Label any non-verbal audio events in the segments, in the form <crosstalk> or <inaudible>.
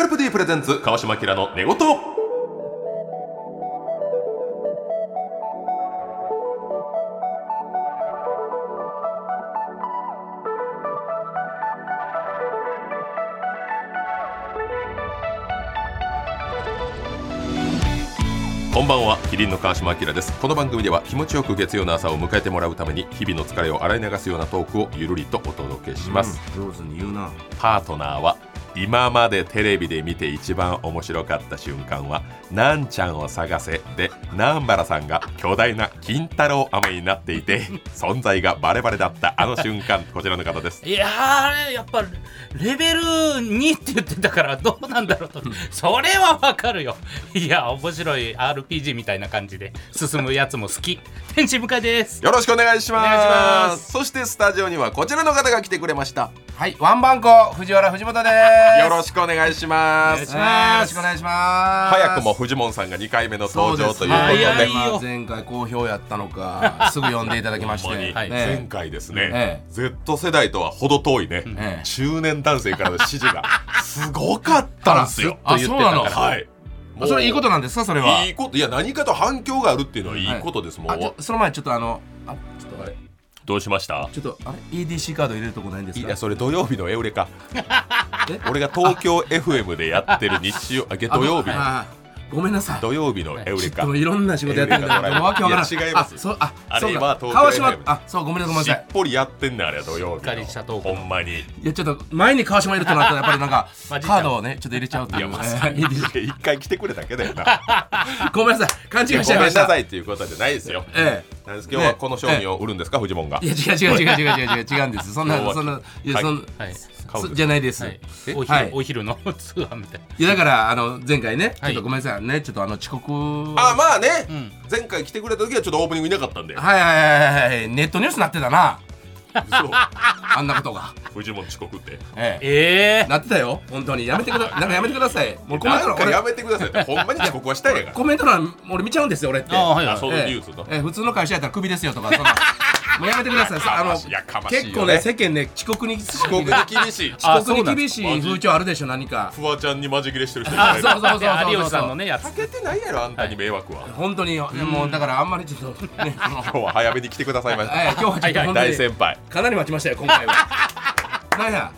カルプディプレゼンツ川島明の寝言。こんばんはキリンの川島明です。この番組では気持ちよく月曜の朝を迎えてもらうために日々の疲れを洗い流すようなトークをゆるりとお届けします、上手に言うな。パートナーは今までテレビで見て一番面白かった瞬間は「なんちゃんを探せ」で南原さんが巨大な金太郎飴になっていて存在がバレバレだったあの瞬間こちらの方です。いやーあれやっぱレベル2って言ってたからどうなんだろうと。それはわかるよ。いや面白い RPG みたいな感じで進むやつも好き。天使向井です。よろしくお願いします。そしてスタジオにはこちらの方が来てくれました。はいワンバンコ藤原藤本です。よろしくお願いします。よろしくお願いします。早くもフジモンさんが2回目の登場ということで。前回好評やったのか <laughs> すぐ呼んでいただきまして、はい。前ね回ですね、え Z 世代とは程遠いね、ええ。中年男性からの支持が <laughs> すごかったんですよ。あそうなの。はい。もうそれいいことなんですか？それは。いいこと。いや何かと反響があるっていうのはいいことです、もう。その前ちょっとあのあちょっとあれ。どうしました？ちょっとあれ？EDC カード入れるとこないんですか？いやそれ土曜日のエウレカ。<laughs> え？俺が東京 FM でやってる日曜あ土曜日ごめんなさい。土曜日のエウレカ。いろんな仕事やってるんだけどわけわからん。違います。あそうああれは東京川島あそうごめんなさいごめんしっぽりやってんねんあれ土曜日ほんまに。いいやちょっと前に川島いるとなったらやっぱりなんか <laughs> カードをねちょっと入れちゃうっていうやまえさにー EDC 一回来てくれただけだよな。<laughs> ごめんなさい。勘違いしちゃいごめんましたなさいっていうことじゃないですよ。えなんです今日はこの商品を売るんですか、フジモンが。えいや違う違う違う違う違う違う違うんです。そんなそんない。やはい。そんはい。じゃないです、はい。え？お昼、はい。お昼の <laughs> 通販みたいいやだからあの前回ねちょはいっとごめんなさいね。ちょっとあの遅刻あまあね、ん。前回来てくれた時はちょっとオープニングいなかったんで。はいはいはいはい。ネットニュースなってたなあんなことが。フジモン遅刻って。ええ。ええ。なってたよ。本当に。やめてくだ <laughs> なんかやめてください。もうコメント欄俺やめてくださいって。<laughs> ほんまに遅刻はしたいやからコメント欄俺見ちゃうんですよ俺って。あはいはいあそういうニュースのええ普通の会社やったらクビですよとかそんな <laughs> もうやめてください。<laughs> あの結構ね世間ね遅刻に遅刻に厳しい。<laughs> あ遅刻に厳しい風潮あるでしょ何か。フワちゃんにマジ切れしてる人そうそうそうそうで有吉さんのねやつ。かけてないやろあんたに迷惑は、本当にもうだからあんまりちょっとね <laughs> 今日は早めに来てくださいました、ええ今日はちょっと本当大に先輩。かなり待ちましたよ今回は。なんや？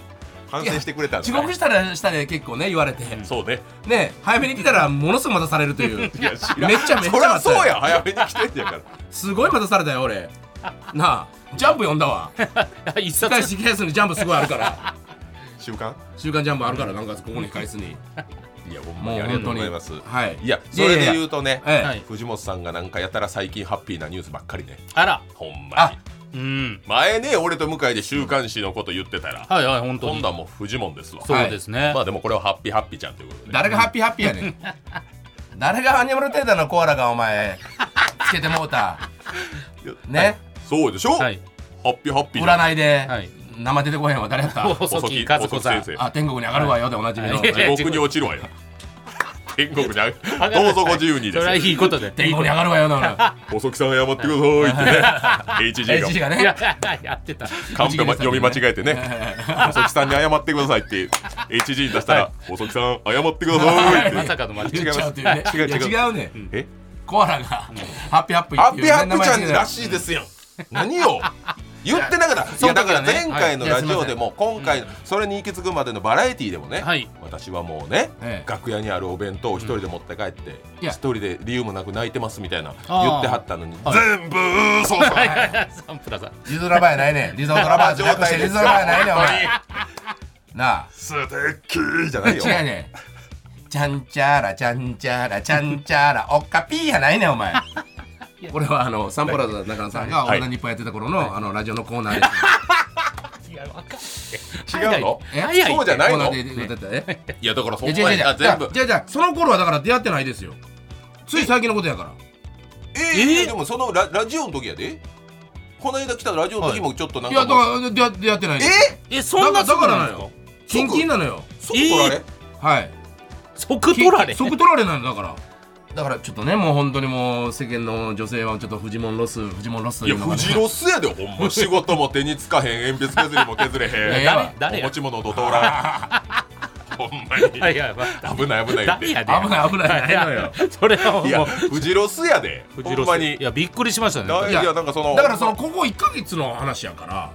反省してくれた遅刻したらしたで結構ね言われて。そうね。ね早めに来たらものすごい待たされるという。めっちゃめっちゃそりゃそうや早めに来てんやから。すごい待たされたよ俺 <laughs> なあジャンプ読んだわ。<laughs> 一冊。式スにジャンプすごいあるから。<laughs> 習慣？週刊ジャンプあるからなんかここに返すに。いやほんまにありがとうございます。はい。いやそれで言うとねええはい。藤本さんがなんかやたら最近ハッピーなニュースばっかりねあら。ほんまあにうん。前ね俺と向井で週刊誌のこと言ってたら。はいはい本当に。今度はもうフジモンですわ。そうですね、まあでもこれはハッピーハッピーちゃんということで。誰がハッピーハッピーやねん。誰がアニマルテータのコアラがお前つけてもうた。ねそうでしょ、はい。ハッピーハッピー占いではい。名前出てこへんわ誰やった？<laughs> 細木和子さん。あ天国に上がるわよでおなじみの。はい。地獄に落ちるわよ。<laughs> 天国にあ上がる。どうぞご自由にそれはですいいことで。天国に上がるわよな <laughs> 細木さん謝ってくださいって。ね HG が。HG がね。いややってた。カンペ、ま、読み間違えてね。細木さんに謝ってくださいって。HG に出したら、細木さん謝ってくださいって。まさかの間違違います言っちゃうっていうね。違う違う。違うね。え？コアラがハッピーハッピーハッピっていうねーハッピーちゃんらしいですよ何よ言ってなかった。<laughs> いやだから前回のラジオでも今回それに行き着くまでのバラエティーでもね、はい。私はもうね、ええ。楽屋にあるお弁当を一人で持って帰って一人で理由もなく泣いてますみたいな言ってはったのにはい。全部嘘さ。はい。はいはいサンプラザ。リゾラバーやないねん。<laughs> リゾラバーじゃなくしてリゾラバーやないねんお前。なあ。素敵じゃないよ。違うねん。ちゃんちゃらちゃんちゃらちゃんちゃら。おっかぴーやないねんお前これはあのサンプラザ中野さんが「オはい。ールナイトニッポン」やってた頃のあのラジオのコーナーです。<laughs> いやわか違うの？え？早いそうじゃないの？コーナーでてたえいやだからそんなにあ全部。じゃあじゃあその頃はだから出会ってないですよ。つい最近のことやから。え？ーでもそのララジオの時やで。この間来たラジオの時もちょっとなんいやかもう。だから出会出会ってないです。え？えそんなだからなの？よ。キンキンなのよ。即取られ、はい。即取られ？即取られなのだからだからちょっとねもう本当にもう世間の女性はちょっとフジモンロスフジモンロスといやいうのがね。フジロスやでほんま。仕事も手につかへん鉛筆削りも削れへんいやいや誰やお持ち物と通らんほんまに。はいはいはい危ない危ないって。何やで危ない危ないないのよ。<laughs> それはもう。いやフジロスやで。フジロス。ほんまに。いやびっくりしましたね。いやいやなんかその。だからそのここ1か月の話やから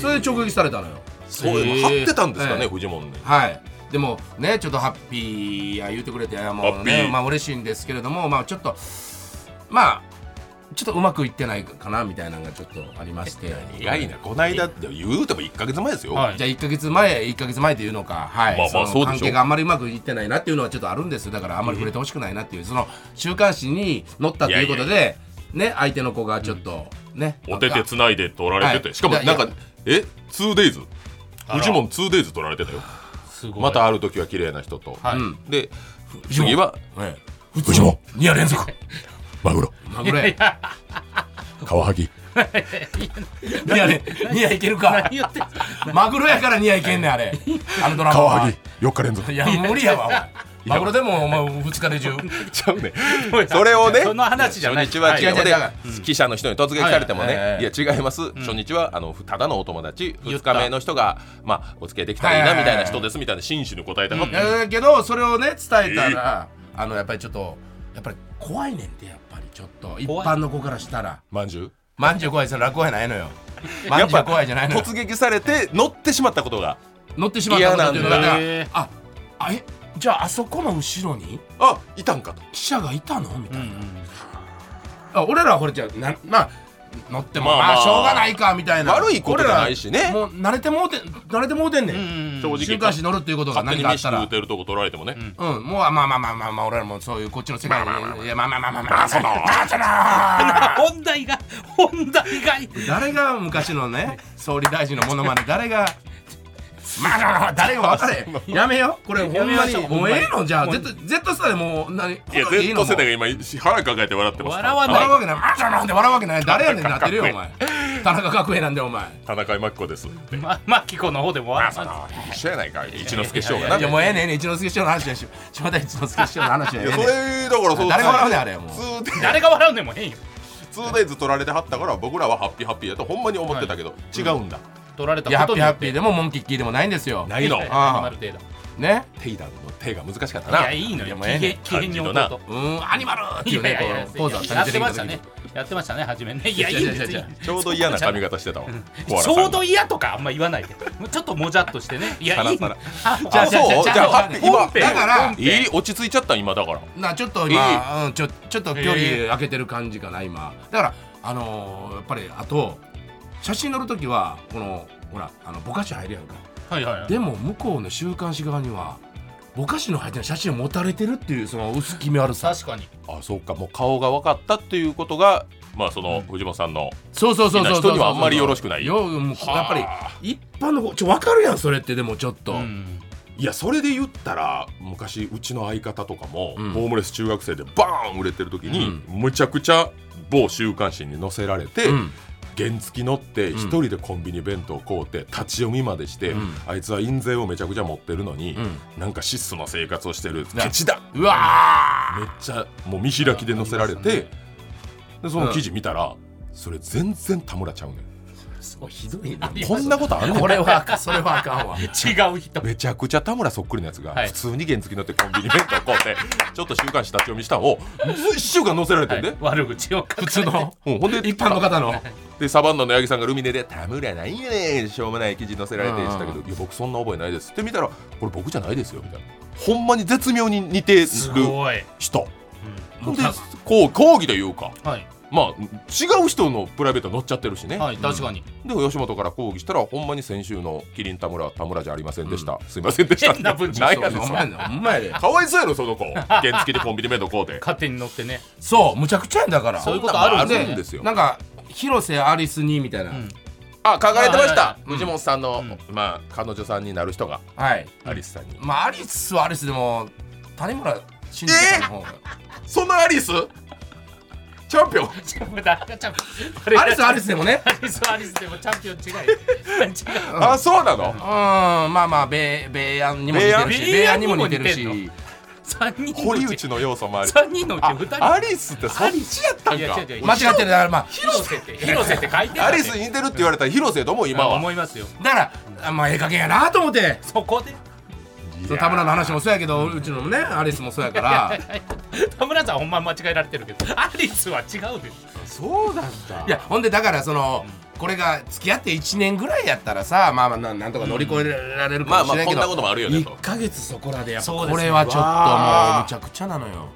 それで直撃されたのよ。そうへー張ってたんですかねええ。フジモンねはいでもねちょっとハッピーや言うてくれていやもうねまあ嬉しいんですけれどもまあちょっとまあちょっとうまくいってないかなみたいなのがちょっとありまして。意外なこないだって言うても1か月前ですよ、はい。じゃあ1か月前1か月前っていうのか。はい、まあまあそそう関係があんまりうまくいってないなっていうのはちょっとあるんですだからあんまり触れてほしくないなっていうその週刊誌に載ったということでね相手の子がちょっとねお手手つないで取られてて、はい。しかもなんかいやえ 2days あら。フジモン 2days 取られてたよまたある時は綺麗な人と、はい。うん。で次ははいフジモン2夜連続。<laughs> マグロ。マグロや。カワハギ2夜ね2 <laughs> 夜いけるか。マグロやから2夜いけんねんあれ。あのドラマは。4日連続。いや無理やわお前マグロでもお前2日で中 <laughs> ちゃうね。それをねその話じゃない。初日は違うで違う違う違う記者の人に突撃されてもね、はいい、や違います、初日はあのただのお友達。2言った。日目の人がまあお付き合いできたらいいなはいはいはいみたいな人ですみたいな真摯に答えたかった、だけどそれをね伝えたらあのやっぱりちょっとやっぱり怖いねんってやっぱりちょっと。一般の子からしたら。まんじゅう？まんじゅう怖いそれ落語やないのよ。まんじゅう怖いじゃないのよ。突撃されて乗ってしまったことが。乗ってしまったことああえじゃああそこの後ろにあいたんかと。記者がいたの？みたいな、うんうんあ俺らはこれじゃあなまあ乗ってもまあまあ。まあしょうがないかみたいな。悪いことじゃないしね。もう慣れてもうて慣れてもうてんねん、うん正直週刊誌乗るっていうことが何かあったら。食うてるとこ取られてもね、うん、もうまあまあまあまあまあ俺らもそういうこっちの世界にいやまあまあまあまあまあ。その <laughs> 本題が本題が。誰が昔のね総理大臣のものまね誰がまあまあまあ誰が分かれやめよこれほんまにもうええの？じゃあ Z, Z スターでもう何いやこれでいいの？Z 世代が今腹抱えて笑ってます笑わない。笑うわけないまあなんで笑うわけない誰やねんなってるよお前田中角栄なんでお前田中真紀子ですってまマキコの方でもまあその一緒やないか一之輔師匠がないやもうええねん一之輔師匠の話やし島田一之輔師匠の話やそれだからそう誰が笑うねんあれもう 2days 誰が笑うねんもへんよ 2days 取られてはったから僕らはハッピーハッピーやとほんまに思ってたけど、違うんだ、取られたいやハッピーハことによって。ッピーでもモンキッキーでもないんですよ。ないの。はいああ。アニマル程度。ね。テイダンの手が難しかったいなやいいのよ。機嫌に置こうとうーん。アニマルっていいうねこやいやいやのポーズはやってましたねやってましたね初めねいやいいんですいいんですちょうど嫌な髪型してたわコアラちさんがょうど嫌とかあんま言わないでちょっともじゃっとしてねいやいいじゃああそうじゃあハッピー今だから本編いい落ち着いちゃった今だからなちょっと今、うん、ちょちょっと距離空けてる感じかな今だからあのーやっぱりあと写真撮る時はこのほらあのぼかし入るやんか。はいはいはい。でも向こうの週刊誌側にはぼかしの入ってる写真を持たれてるっていうその薄気味悪さ。確かに。あそうか。もう顔が分かったっていうことがまあその藤本さんのそうそうそうそうそう人にはあんまりよろしくない。よやっぱり一般の子ちょ分かるやんそれってでもちょっと、うん。いやそれで言ったら昔うちの相方とかも、うん。ホームレス中学生でバーン売れてる時に、むちゃくちゃ某週刊誌に載せられて、うん原付き乗ってん一人でコンビニ弁当買うて立ち読みまでして、うん。あいつは印税をめちゃくちゃ持ってるのに、うん。なんか質素な生活をしてるなケチだ。うわめっちゃもう見開きで載せられて、でその記事見たら、それ全然田村ちゃうねんーひどいな。こんなことあんねんこれはあかんそれはあかんわ。違う人。めちゃくちゃ田村そっくりなやつがはい。普通に原付乗ってコンビニ弁当買うて <laughs> ちょっと週刊誌立ち読みしたんを1週間載せられてんで、はい。悪口を普通の。うん、ほんで一般の方の。でサバンナの八木さんがルミネで「田村なんやねんしょうもない記事載せられて」したけど「いや僕そんな覚えないです」って見たら「これ僕じゃないですよ」みたいな。ほんまに絶妙に似てるすごい、人。ほん。でこう講義というか。うんはいまあ違う人のプライベート載っちゃってるしね、はい確かに。で吉本から講義したらほんまに先週のキリン田村は田村じゃありませんでした、すいませんでした。<laughs> 変な文章。なんやねかわいそうやろその子。原付でコンビニ弁当買うて。勝手に乗ってね。そうむちゃくちゃやんだから。そういうことあるんで。んあるんですよ。なんか広瀬アリスにみたいな、うん。あ書かれてました、藤本さんの、うん。まあ彼女さんになる人がはい。アリスさんに、まあアリスはアリスでも谷村新司さんの方が、そんなアリス？チャンピオン。チャンピオン誰がチャンピオン。アリスはアリスでもねアリスはアリスでもチャンピオン違い。違 <laughs> うあそうなの？うん。まあまあ米米安にも似てるし米米安安にも似てるし三人堀内の要素もある。三人のうちあ二人。アリスってそっちやったんか？間違ってるだからまあ広瀬って <laughs> 広瀬って書いてたアリスに似てるって言われたら広瀬とも今は。思いますよ。だからあまあええ加減やなと思って。そこで？いその田村の話もそうやけどうちのねアリスもそうやから。<laughs> 田村さんほんま間違えられてるけどアリスは違うで。しょそうだった。いやほんでだからそのこれが付き合って1年ぐらいやったらさまあまあななんとか乗り越えられるかもしれないけど、まあまあこんなこともあるよねと。1ヶ月そこらでやっぱこれはちょっともうむちゃくちゃなのよ。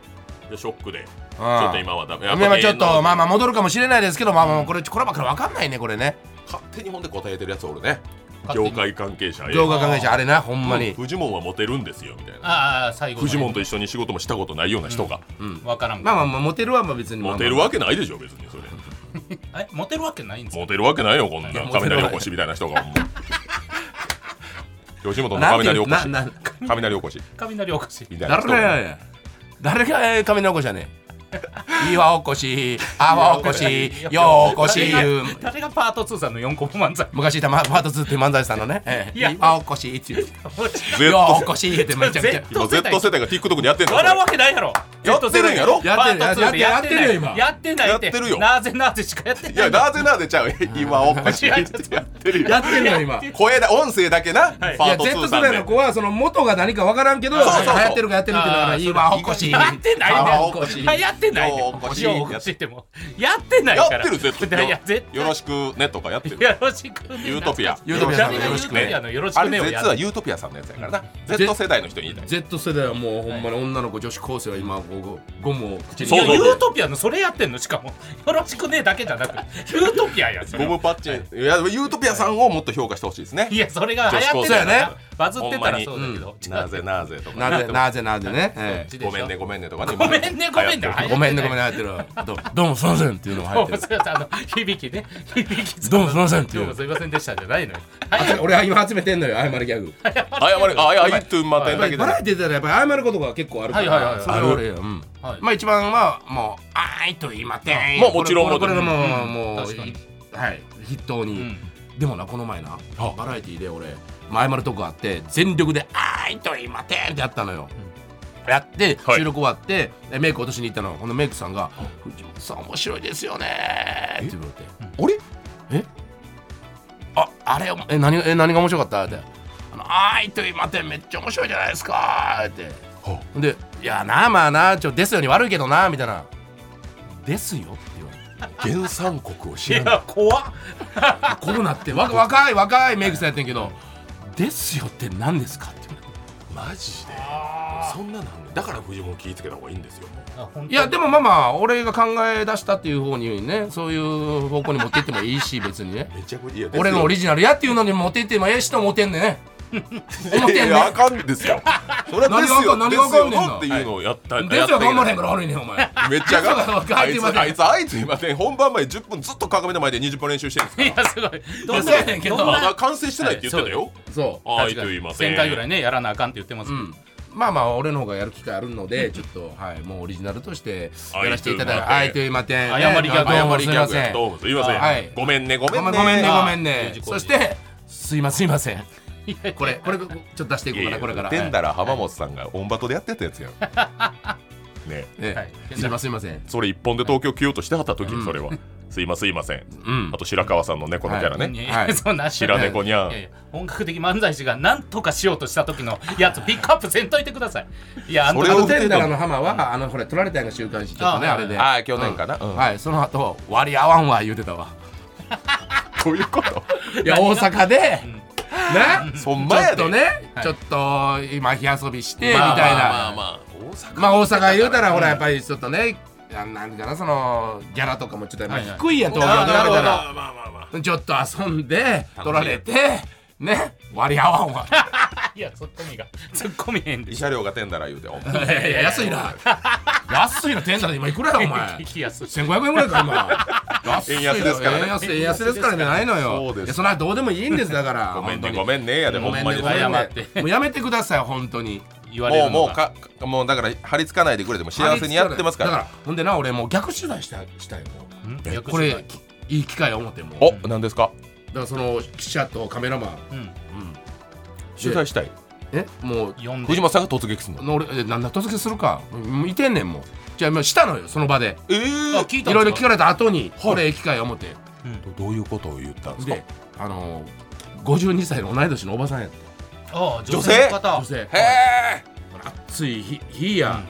でショックで。ちちょっと今はダメ今はちょっとまあまああ戻るかもしれないですけどまあまあこれこればっかり分かんないねこれね。勝手にほんで答えてるやつおるね業界関係者へ動画関係者あれなほんまに。フジモンはモテるんですよみたいな。ああ最後フジモンと一緒に仕事もしたことないような人がわからん。まあまあまあモテるはまあ別にまあまあ。モテるわけないでしょ別にそれ。<laughs> えモテるわけないんですか？モテるわけないよこんな。雷おこしみたいな人が。吉本の雷おこしなんていうなな雷おこし雷おかしいみたいな誰が雷おこしやねん岩おこし泡おこしよおこし。いう誰がパート2さんの4個漫才？昔いたマパート2っていう漫才師さんのね。ええ。いや。岩おこしっていう Z よおこしってめちゃくちゃ Z 今 Z 世代が TikTok でやってんの？笑うわけないやろ。やってるんやろやってるやってるやってるよ今やってないやってるよなぜなぜしかやってないいやなぜなぜちゃう今おこしいやってやってるよやってるよ今声だ音声だけな、パート Z 2世さんで代の子はその元が何か分からんけど流行ってるかやってるっていうの岩おこしやってないね泡おこしやってないねようこしようこしっても。やってないから。やってる Z いや絶よろしくねとかやってる。よろしくね。ユートピア。ユートピアさん誰がよろしくね。ユートピアのよろしあれくねをや Z はユートピアさんのやつやからな。Z 世代の人に言いたい。Z 世代はもうほんまに女の子女子高生は今ゴゴムを口に。そうそういやユートピアのそれやってんの？しかもよろしくねだけじゃなくユートピアやゴムパッチ。ンいやユートピアさんをもっと評価してほしいですね。いやそれが流行ってたね。バズってたらそうだけど。なぜなぜとかなぜなぜなぜねごめんねごめんねとかね。ごめんねごめんね <laughs> ごめんねごめんね入ってる。どどうもすいませんっていうのが入ってる。響きね。響きどうもすいませんっていう。どうもすいませんでしたじゃないのよ。あ俺は今集めてんのよ謝るギャグ。謝れあいやあいつまたんだけど。バラエティーでやっぱり謝ることが結構あるから、はいはいはいそれは俺うん。はい。まあ一番はもう「あーい」と言いまてん。まあもちろん。これももうん。もうはい。筆頭に、うん。でもなこの前な。あ。バラエティーで俺まあ謝るとこあって全力で「あーい」と言いまてんってやったのよ、やってはい。収録終わってでメイク落としに行ったの。このメイクさんが「藤本さん面白いですよね」って言われて。あれ？え？ああれえ何え何が面白かった？って「あのあーいと言いまてんめっちゃ面白いじゃないですか」って。はで「いやなまあなちょですよに悪いけどな」みたいな「ですよ」って言われて。原産国を知いらないや怖っ。<laughs> こうなってわ若い若いメイクさんやってんけど「ですよって何ですか?」マジで？そんななんねだからフジモン気ぃつけた方がいいんですよ。いやでもまあまあ俺が考え出したっていう方にねそういう方向に持っていってもいいし別にね。めちゃくちゃいや俺のオリジナルやっていうのに持っていってもええ人持ってんねん。ね思ってんね。んいやあかんですよ。<laughs> それはですよ。何があかん何があかんねんな。ですよ。っていうのをやったですよ頑張れへんかから悪いねんお前めっちゃ頑張ですよあいつ頑張ってあいつあいつ今ね本番前10分ずっと鏡の前で20分練習してるんですかいやすごい。どうやねんけどどんならまだ完成してないって言ってたよ。そう。あいと言いません1000回ぐらいねやらなあかんって言ってますけど。うん。まあまあ俺の方がやる機会あるのでちょっとはいもうオリジナルとしてやらせていただいてあいというまてん謝りギャグ。ね謝りギャグ。すいませんやどうもすいません、はい。ごめんねごめんね。ごめんごめんね。あごめんねーそしてすいませんすいません。いやいやこれこれちょっと出していこうかなこれから。テンダラ浜本さんがオンバトでやってたやつやん。ねね。はい。すいませんすいません。それ一本で東京来ようとしてはった時、うんそれは。すいませんすいませんうん。あと白川さんの猫のキャラね、そんな白猫にゃん。本格的漫才師が何とかしようとした時のやつピックアップせんといてください。いやあのそれをあのテンダラの浜はあのこれ取られたんが週刊誌ちょっとねああれで。ああ去年かな、うんはい。その後割り合わんわ言うてたわ。<laughs> どういうこと？いや大阪でね？<laughs> そんちょまやでっとねはい。ちょっと今火遊びしてみたいまあまあまあ。なまあ大阪。まあ大阪言うたらほらやっぱりちょっとねあなんかなそのギャラとかもちょっとやっぱはいはい。低いやん東京であるほど比べたらまあまあまあ。ちょっと遊んで取られてね割り合わんわ <laughs> いやツッコミが。ツッコミ変で。慰謝料がテンダラ言うておいやいや安いな。安いなテンダラ今いくらやお前。聞きやすい1500円ぐらいか今。安 <laughs> い円安ですからね。円安円安ですからじゃないのよ。そうです。いやそんなどうでもいいんですだから。ごめんねごめんねやでほごめんんまに。もうやめてください本当に。言われもうもうかかもうだから張り付かないでくれても幸せにやってますから。だからほんでな俺もう逆取材したしたいもん？ん逆取材？これいい機会を思ってもうお何ですか？だからその記者とカメラマン、うん。うん、取材したい。え？もう呼んで。藤本さんが突撃するの？の俺えなんだ突撃するか。うんいてんねんもう。じゃあもうしたのよその場で。えあー聞いろいろ聞かれた後にこれええ機会を思ってどどういうことを言ったんですか？であのー、52歳の同い年のおばさんやってああ女性の方。女性？へえ暑い日日や、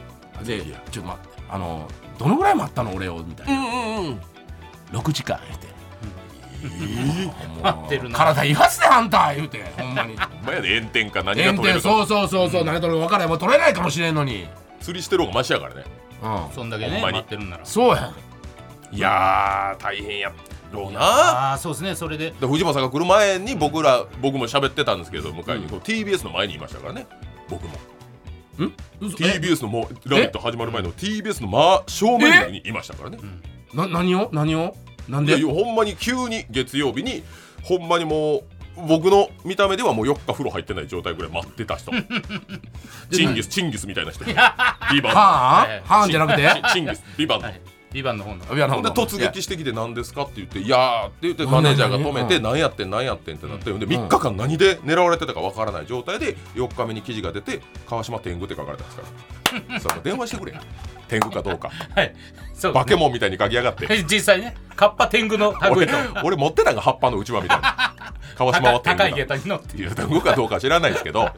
でちょっと待ってあのどのぐらい待ったの俺をみたいな、うんうんうん。6時間言うて、もう待って体言わせてあんた言うて。ほんまに。お前やで炎天か何が炎取れるか。天そうそうそうそう、何取れるか分からへん。もう取れないかもしれんのに。釣りしてる方がマシやからね。うん。そんだけねほんまに。待ってるんなら。そうやいやー大変やろうな。ああそうですねそれで。で藤本さんが来る前に僕ら僕も喋ってたんですけど向かいに、こう TBS の前にいましたからね。僕も。ん？TBS のもう「ラビット!」始まる前の TBS の真正面にいましたからね。な何を？何を？なんで？ほんまに急に月曜日にほんまにもう僕の見た目ではもう4日風呂入ってない状態ぐらい待ってた人。<laughs> チンギスチンギスみたいな人。<laughs> ビバンはええあ？はあじゃなくて？チチンギスビバンの。はいビバンの方の。いやほんで突撃してきて何ですかって言って「いやー」って言ってマネージャーが止めて「何何やってん何やってん」ってなってで3日間何で狙われてたかわからない状態で4日目に記事が出て「川島天狗」って書かれたんですから。<laughs> そ電話してくれ。天狗かどうか。はい。そう。バケモンみたいに書きやがって。実際ね。カッパ天狗の類俺と。俺持ってたんが葉っぱの内輪みたいな。川島は天高い下狗だ駄に乗っていや天狗かどうか知らないですけど。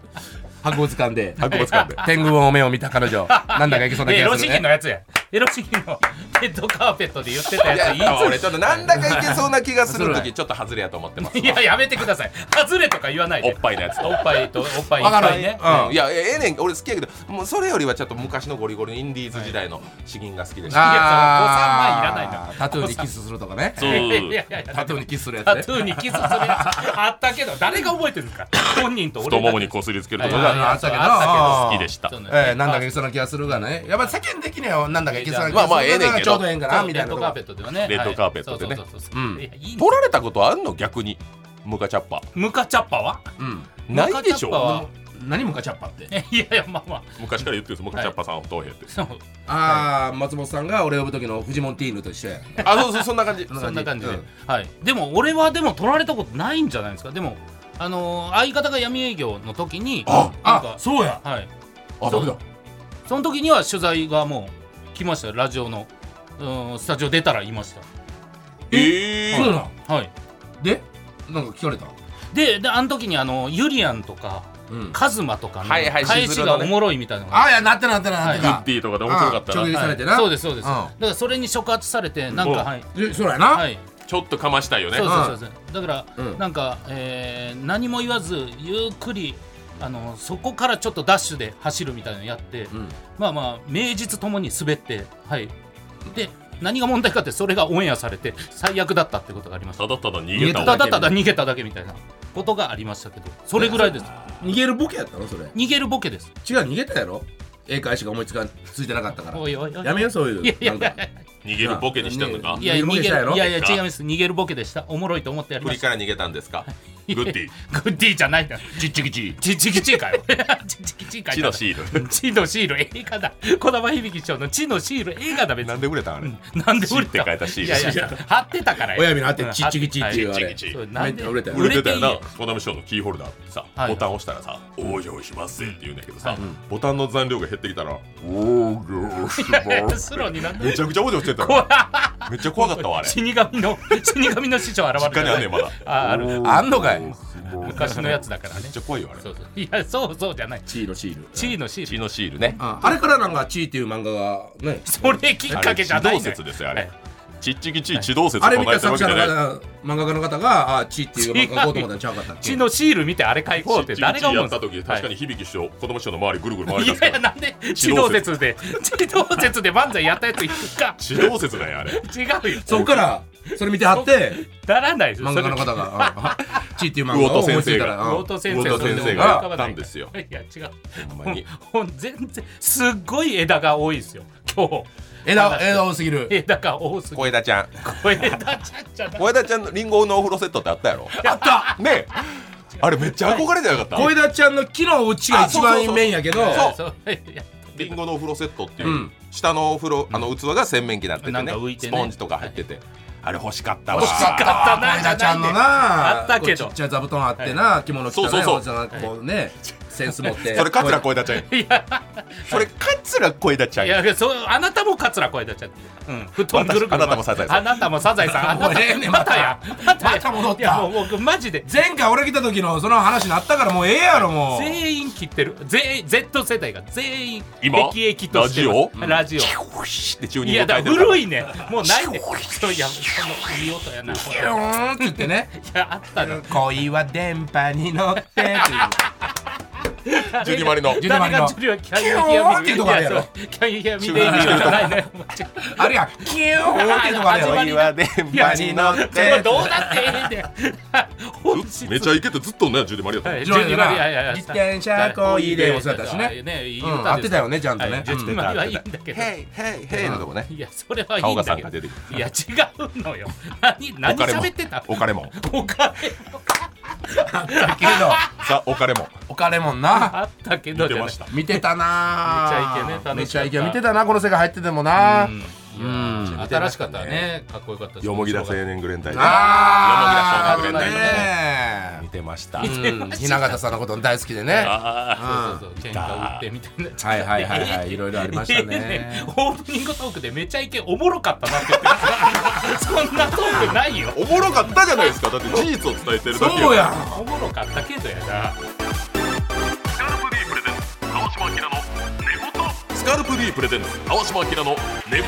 博物館で。博物館で。天狗の目を見た彼女。なんだかいけそうな気エロ資がするね。金のやつやエロ資金のレッドカーペットで言ってたやついいや俺ちょっとなんだかいけそうな気がする時ちょっと外れやと思ってます <laughs> いややめてください。外れとか言わないで。おっぱいのやつ。おっぱいとおっぱいいっわかるぱいねうん。いやええねん。俺好きやけどもうそれよりはちょっと昔のゴリゴリのインディーズ時代の詩吟が好きでした、いやそのお子さんはいらないあータトゥーにキスするとかね。そう。いやいやいやタトゥーにキスするやつね。タトゥーにキスするやつ。あったけど誰が覚えてるんですか？本人と俺太ももにこすりつけるとかはいがあったけど。あ好きでした。えー、なんだかいけそうな気がするがね。やっぱ世間的にはなんだかいけそうな気まあまあええねんけどちょうどええんかなみたいなレッドカーペットではねレッドカーペットでね取られたことあんの逆にムカチャッパムカチャッパはうんないでしょムカチャッパってえいやいやまあまあ昔から言ってるんですムカチャッパさんをどうへって、ああ松本さんが俺呼ぶ時のフジモンティーヌと一緒やあそうそうそんな感じそそんな感じで、うんはいでも俺はでも取られたことないんじゃないですかでもあのー相方が闇営業の時にああかそうやはいあダメだその時には取材がもう来ましたよラジオの。うんスタジオ出たらいましええ？そうなたはい。で？なんか聞かれた？でであの時にあのユリアンとかうん。カズマとかのはいはい返しがおもろいみたいなのが。あいやなってなってななってグッたディとかで面白かったな。撃されてな。そうですそうです、うん。だからそれに触発されてなんおかはい。でそうやな？はい。ちょっとかましたいよね。そうそうそうそうだから、うん。なんか、えー何も言わずゆっくりあのそこからちょっとダッシュで走るみたいなのやって、うん。まあまあ名実ともに滑ってはい。で何が問題かってそれがオンエアされて最悪だったってことがありました。ただただ逃げたただただ逃げただけみたいな。ことがありましたけどそれぐらいです。逃げるボケやったのそれ。逃げるボケです。違う逃げたやろ。英会しか思いつかんついてなかったから。やめようそういう。いやいや逃げるボケにしてんのか？ねいや逃げるいやいや違います。逃げるボケでした。おもろいと思ってやりました。振りから逃げたんですか？グッディ。グッディじゃないんだちっちきちちちきちかよ。ちちきちか血のシール。地のシール映画だ。児玉響師匠の地のシール映画だ別に。なんで売れたんあれ？なんで売れ血って書いたシール。いやいや貼ってたから。よ親指のあってちっちきちっていうあれ。ちっちきちそうなんで売れたよ。売れてたよな売れていい小玉師匠のキーホルダーさ、はい。ボタン押したらさ「往生しますぜ」って言うんだけどさ、はい。ボタンの残量が減ってきたら「往生しますスローになんめでちゃくちゃ往生してためっちゃ怖かったわあれ。死神の死神の師匠現れ実家にあんねんまだ。あある。あんのかい。昔のやつだからね。めっちゃ怖いよあれ。そうそう。いやそうそうじゃない。チーのシール。地のシール。血のシールね。ああれからなんかチーっていう漫画がね。それきっかけじゃないのよ地動説ですよあれ。はいちっちきち地動説あれ見た作者の方漫画家の方があチーっていう漫画書こうと思ったんちゃうかったっけ？地のシール見てあれ書こうって誰が思った時確かに響師匠子供師匠の周りぐるぐる回りいやいやなんで地動説。で地動説で漫才やったやついくか？地動説だよあれ。違うよ。そっからそれ見てはってならないですよ。漫画家の方が。あチーっていう漫画を思いついたら。魚うん戸先生魚戸先生が。たんですよ。いや違う。ほんまに。ほん全然すっごい枝が多いですよ。今日枝枝多すぎる。枝が多すぎ小枝ちゃん。これ枝ちゃんじゃない。小枝ちゃんのリンゴのお風呂セットってあったやろ。やった。ねえ。あれめっちゃ憧れじゃなかった？小枝ちゃんの木のうちが一番メインやけど。そうそういやリンゴのお風呂セットっていう、うん。下のお風呂あの器が洗面器になっててなんねか浮いてね。スポンジとか入ってて、あれ欲しかったわ。欲しかったな。小枝ちゃんのな。あったけど。こうちっちゃい座布団あってな。着物着たね。そうそうそう。おじさんがこうねセンス持って。それ桂声出ちゃういや。それ桂声出ちゃういやそうあなたも桂声出ちゃってうん。布団ぐるぐる私あなたもサザエさん。あなたもサザエさん。あ <laughs> なもうええねんまた。や。またや。また戻った。いやもう僕マジで。前回俺来た時のその話になったからもうええやろもう。全員切ってる。全員 Z 世代が。全員今歴役としてララジオ。で中二いやだ古いね。もうないねそういやそのいい音やな。これピョーンって言ってね。いやあったの。恋は電波に乗ってっていう <laughs> ジュニマリの。ジュニマリのキャンユーっていう。とこあるやろキャンユーヒアミでいいじゃないねあれやキューンっていうとこあるやろ。始まりは電波に乗って。どうなってええねん本質めちゃイケてずっとねジュニマリやったはいジュニマリいや自転車こいでもそうやったしね。ねいい合ってたよねちゃんとね。はいジュニマリはいいんだけど。ヘイヘイヘイのとこね。いやそれはいいんだけど。いや違うのよ。何何喋ってた？おかれも。んおかれだけど。さおかれも。んお金もんな。あったけど見てました。見てたなめちゃイケね楽しかった。めちゃイケ見てたなこの世界入っててもなうん新しかったね。かっこよかったし。よもぎだ青年グレン隊であよもぎだ少年グレン隊のね。見てました。うん。雛形さんのこと大好きでね。あそうそうそう。喧嘩売ってみたいな。はいはいはいはい。いろいろありましたね。オープニングトークでめちゃイケおもろかったなって言ってるそんなトークないよ。ーおもろかったじゃないですか。だって事実を伝えてるだけそうやおもろかったけどやなカルプ D プレゼンツ川島明の寝言。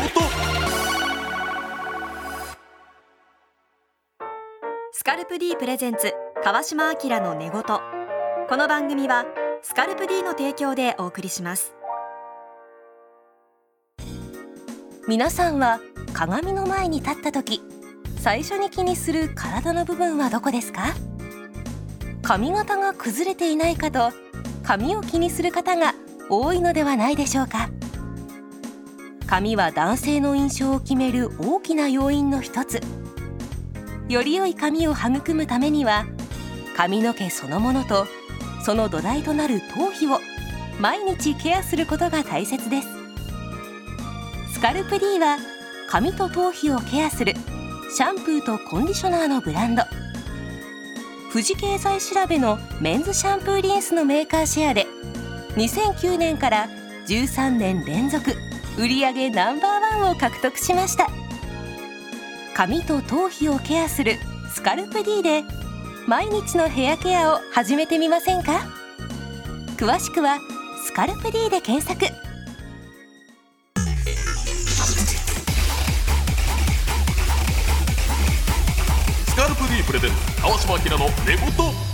スカルプ D プレゼンツ川島明の寝言。この番組はスカルプ D の提供でお送りします。皆さんは鏡の前に立った時最初に気にする体の部分はどこですか？髪型が崩れていないかと髪を気にする方が多いのではないでしょうか。髪は男性の印象を決める大きな要因の一つ。より良い髪を育むためには髪の毛そのものとその土台となる頭皮を毎日ケアすることが大切です。スカルプ D は髪と頭皮をケアするシャンプーとコンディショナーのブランド。富士経済調べのメンズシャンプーリンスのメーカーシェアで2009年から13年連続売上ナンバーワンを獲得しました。髪と頭皮をケアするスカルプ D で毎日のヘアケアを始めてみませんか？詳しくは「スカルプ D」で検索。スカルプ D プレゼン川島明の寝言。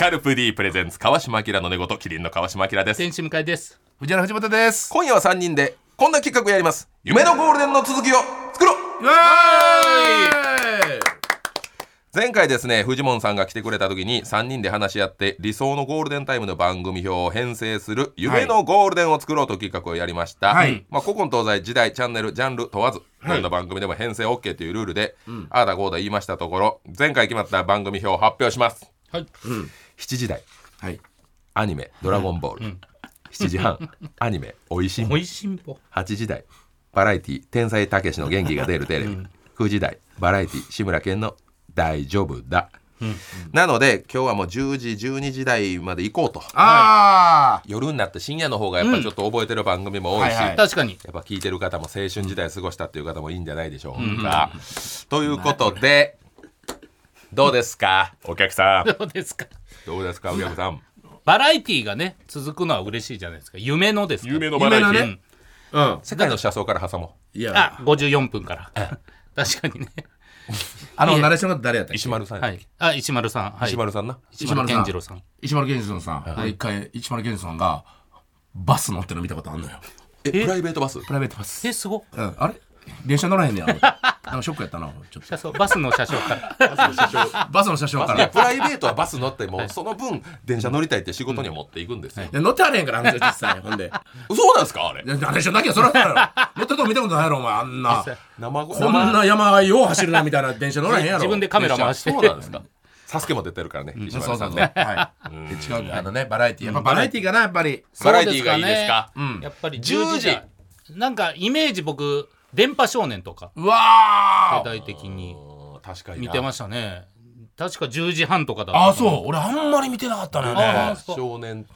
カルプ D プレゼンツ川島明の寝言キリンの川島明です。天使向かいです。藤原藤本です。今夜は3人でこんな企画やります。夢のゴールデンの続きを作ろう。前回ですねフジモンさんが来てくれた時に3人で話し合って理想のゴールデンタイムの番組表を編成する夢のゴールデンを作ろうと企画をやりました、はい。まあ、古今東西時代チャンネルジャンル問わずどんな番組でも編成 OK というルールで、ああだこうだ言いましたところ前回決まった番組表を発表します。はい7時台。はい。アニメ「ドラゴンボール」7時半。アニメ「おいしんぼ。おいしんぼ。8時台。バラエティ天才たけしの元気が出るテレビ、9時台。バラエティ志村けんの大丈夫だ、なので今日はもう10時12時台まで行こうと。あ夜になって深夜の方がやっぱりちょっと覚えてる番組も多いし、はいはい。確かに。やっぱ聞いてる方も青春時代過ごしたっていう方もいいんじゃないでしょうか、ということでどうですか？お客さん。<laughs> どうですか？どうですかお客さん？バラエティーがね続くのは嬉しいじゃないですか。夢のですか。ら夢のバラエティー、ね。あうん。世界の車窓から挟もいや。あ54分から。<laughs> 確かにね。あのナレーションが誰やったっけ？う石丸さんや、はい。あ石丸さん。はい。石丸さんな？石丸健次郎さん。石丸健二さん。さん俺一回石丸健二さんがバス乗ってるの見たことあるのよ。えプライベートバス？プライベートバス。えすごうん。あれ？電車乗らへんねや。なんかショックやったな。ちょっ車窓バスの車掌か。らとバスの車掌かいやらプライベートはバス乗ってもその分電車乗りたいって仕事には持っていくんですよ、乗ってはれへんからあの人実際ほんで。そうなんですか？あれ。いやナレーションだけはそらそうやろ。乗ったとこ見たことないやろお前。あんな。こんな山あいよう走るなみたいな電車乗らへんやろ。自分でカメラ回して。そうなんですか？サスケも出てるからね、うそうそうねはい。違うあのねバラエティやっぱバラエティかなやっぱり。バラエティーがいいですか？そうね。やっぱり10 10時。台なんかイメージ僕電波少年とかうわ世代的に。うん確かにな。見てましたね。確か10時半とかだったああそう。俺あんまり見てなかったのよね。少年。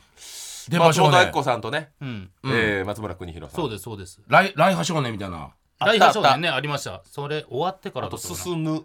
電波少年。松本明子さんとね、うん。えー松村邦弘さん。そうですそうです。ライライハ少年みたいな。あったライハ少年ねありました。それ終わってからあと進む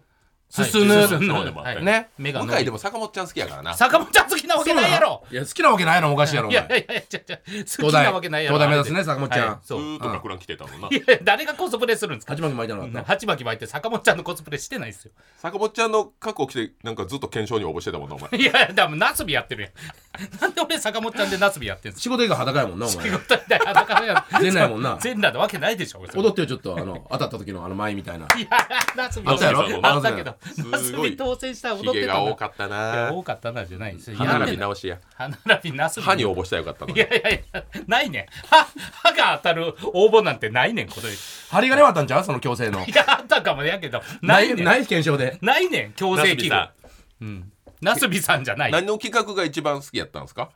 進むはい進む。そうでもあった。よはい。ね。目が伸び向井でも坂本ちゃん好きやからな。坂本ちゃん好きなわけないやろ。いや好きなわけないのおかしいやろお前。いやいやいやちゃちゃ好きなわけないやろ。東大目指すね坂本ちゃん。はいそう。ずーっと学ラン来てたもんな、いや誰がコスプレするんですか？鉢巻き巻いたのかった？鉢巻き巻いて坂本ちゃんのコスプレしてないですよ。坂本ちゃんの格好着てなんかずっと検証に応募してたもんなお前。いやだからナスビやってるやん。<laughs> なんで俺坂本ちゃんでナスビやってんすか？仕事以外裸やもんなお前。仕事で裸やん。全裸やもんな。<laughs> 全裸なわけないでしょ踊ってよちょっとあの当たった時のあの舞みたいな。いやナスビあったやろ？あったけどすごい。ナスビ当選したら踊ってたんだ。が多かったな。多かったなじゃないです。歯並び直しや。歯並びナスビ歯に応募したらよかったのいやいやいやないねん。歯歯が当たる応募なんてないねんこれい針金はあったんちゃう？その強制の。やあったかもやけどなないいねん。ない検証で。ないねん強制器具ナうん。ナスビさんじゃない。何の企画が一番好きやったんですか？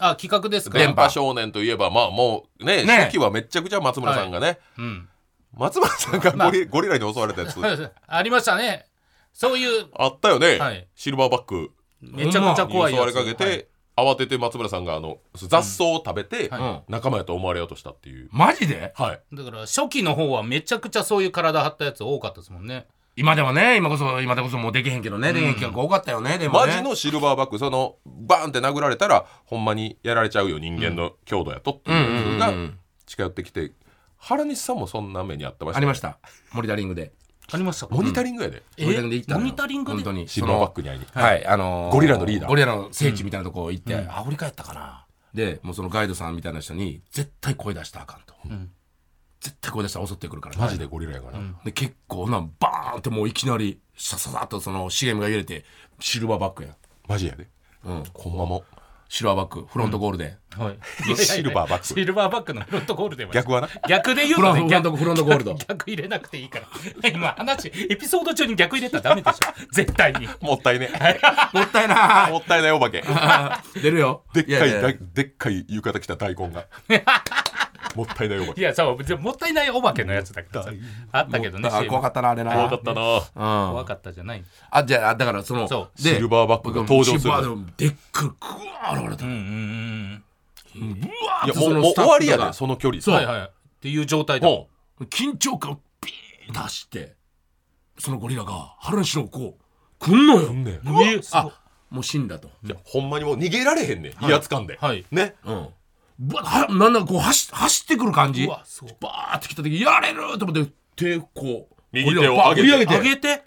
あ企画ですか？電波少年といえばまあもうねね初期はめっちゃくちゃ松村さんがね、うん。松村さんがゴリ,、ゴリラに襲われたやつ。<laughs> ありましたねそういうあったよね、はい。シルバーバックめちゃくちゃに怖い襲われかけて、慌てて松村さんがあの雑草を食べて、は仲間やと思われようとしたっていう、マジで？はい。だから初期の方はめちゃくちゃそういう体張ったやつ多かったですもんね。今でもね今こそ今でこそもうできへんけどね。できへん企画多かったよねでもね。マジのシルバーバックそのバーンって殴られたらほんまにやられちゃうよ人間の強度やとっていうのが近寄ってきて原西さんもそんな目にあってましたありました。モニタリングでありましたか？モニタリングやで、えモニタリングで行ったモニタリングで？本当に。シルバーバックに会い。にはい、あのーゴリラのリーダー。ゴリラの聖地みたいなとこ行って、アフリカやったかな。でもうそのガイドさんみたいな人に絶対声出したらあかんと、絶対声出したら襲ってくるから。マジでゴリラやから、で結構なバーンってもういきなりさささっとその CM が揺れてシルバーバックやマジやで。うん。ほんまもシルバーバックフロントゴールで、はい。シルバーバック。シルバーバックのフロントゴールでも。逆はな。逆で言うフロとね逆ンフロントフロントゴールド。逆入れなくていいから。今話エピソード中に逆入れたらダメでしょ。絶対に。もったいね。もったいなもったいない。<laughs> お化け。い <laughs> 出るよ。でっかいやや。だでっかい浴衣着た大根がもったいないお化け。いやそうじゃもったいないお化けのやつだからさあったけどねあ怖かったなあれな。怖かったな。うん。怖かったじゃない。あじゃあだからそのシルバーバックが登場する。シルバーででっかいグワー現れた。うんうんうんうもう終わりやででその距離。そう。はいはいっていう状態で。も緊張感をピーン出してそのゴリラが原西のこう来んのよ。うねあもう死んだと。いやほんまにもう逃げられへんねん。威圧感で。はい。ね。うんはなんだかこう走走ってくる感じ。バーって来た時やれると思って手こう右手を上げて。振り上げて。上げて。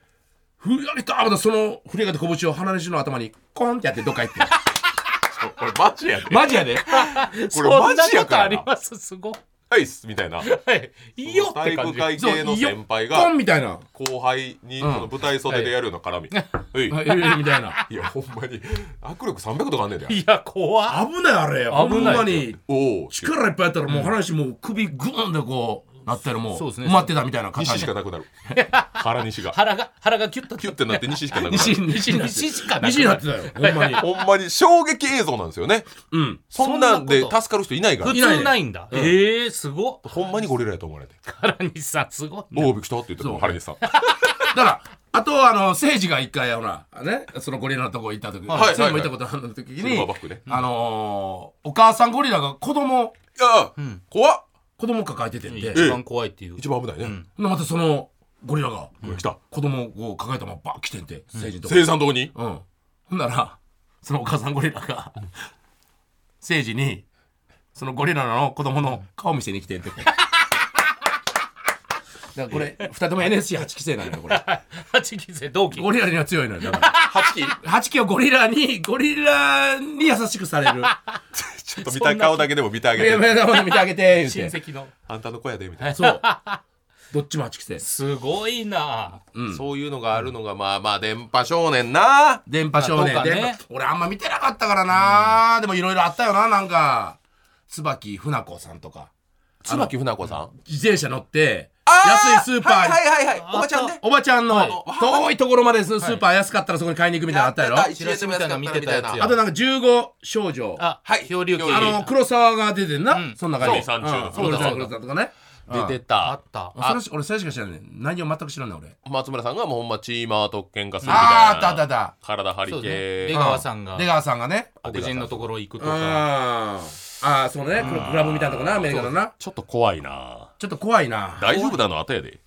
振り上げた。またその振り上げた拳を花西の頭にコンってやってどっか行って。<laughs> これマジやで。マジやで。<laughs> これそんな。マジやことありからなます？すごいはいっすみたいな。はい。いいよって体育会系の先輩コがンみたいな。後輩にこの舞台袖でやるような絡み。はい <laughs> はい。ええみたいな。<laughs> いやほんまに。握力300とかあんねんで。いや怖っ。危ないあれ。ほんまに。おお力いっぱいやったらもう話もう首グーンでこうなったらもうそうですね。埋まってたみたいな西しかなくなる。<laughs> 原西が。腹が腹がキュッと。キュッてなって西しかなくな <laughs> 西る西になって。西しかなくなる。西になってたよ。ほんまに。<laughs> ほんまに衝撃映像なんですよね。うん。そんなんでそんなこと。助かる人いないから。普通ないんだ。うん。ええすごっ。ほんまにゴリラやと思われて。原西さんすごい「おおびっくりした」って言ってたそう。原西さん。だからあとあの誠治が一回ほらねそのゴリラのとこ行った時はい誠治も行ったことある時シルにバーバックねあのーお母さんゴリラが子供。いやん。怖っ子供抱えててんで。一番怖いっていう。一番危ないね。ん。でまたそのゴリラが来た。子供を抱えたままバーッ来てんて誠治のとこ。生産こに？うん。ほんなら、そのお母さんゴリラが、聖治に、そのゴリラの子供の顔見せに来てんって。<laughs> だからこれ、二人とも NSC8 期生なのよ、これ。八期生同期。ゴリラには強いのよ。だから。8期8期をゴリラに、ゴリラに優しくされる。<laughs> ちょっと見た顔だけでも見てあげて。<laughs> 見てあげて、親て。戚の。あんたの子やでみたいな。そう。どっちも8期生。すごいな。うん。そういうのがあるのがまあまあ電波少年な。電波少年、あとかね。電波俺あんま見てなかったからな、でもいろいろあったよななんか。椿船子さんとか。椿船子さん？自転車乗ってあ安いスーパー、はいはいはいはい。おばちゃんね。おばちゃんのの遠いところまでスーパー安かったらそこに買いに行くみたいなのあったやろ、やってチラシみたいなの見てたやつやあとなんか15少女ああはい。漂流記漂流記の黒沢が出てんな、うん。その中にそう。山中のうん黒沢黒沢とかね。出てあた。った。俺それしか知らない内容全く知らない俺。松村さんがもうほんまチーマーと喧嘩するみたいな。あったあったあった。体張り系。出川さんが。出川さんがね黒人のところ行くとかあーあーそうねクラブみたいなとこなアメリカのな。ちょっと怖いな。ちょっと怖いな。大丈夫なの？後やで。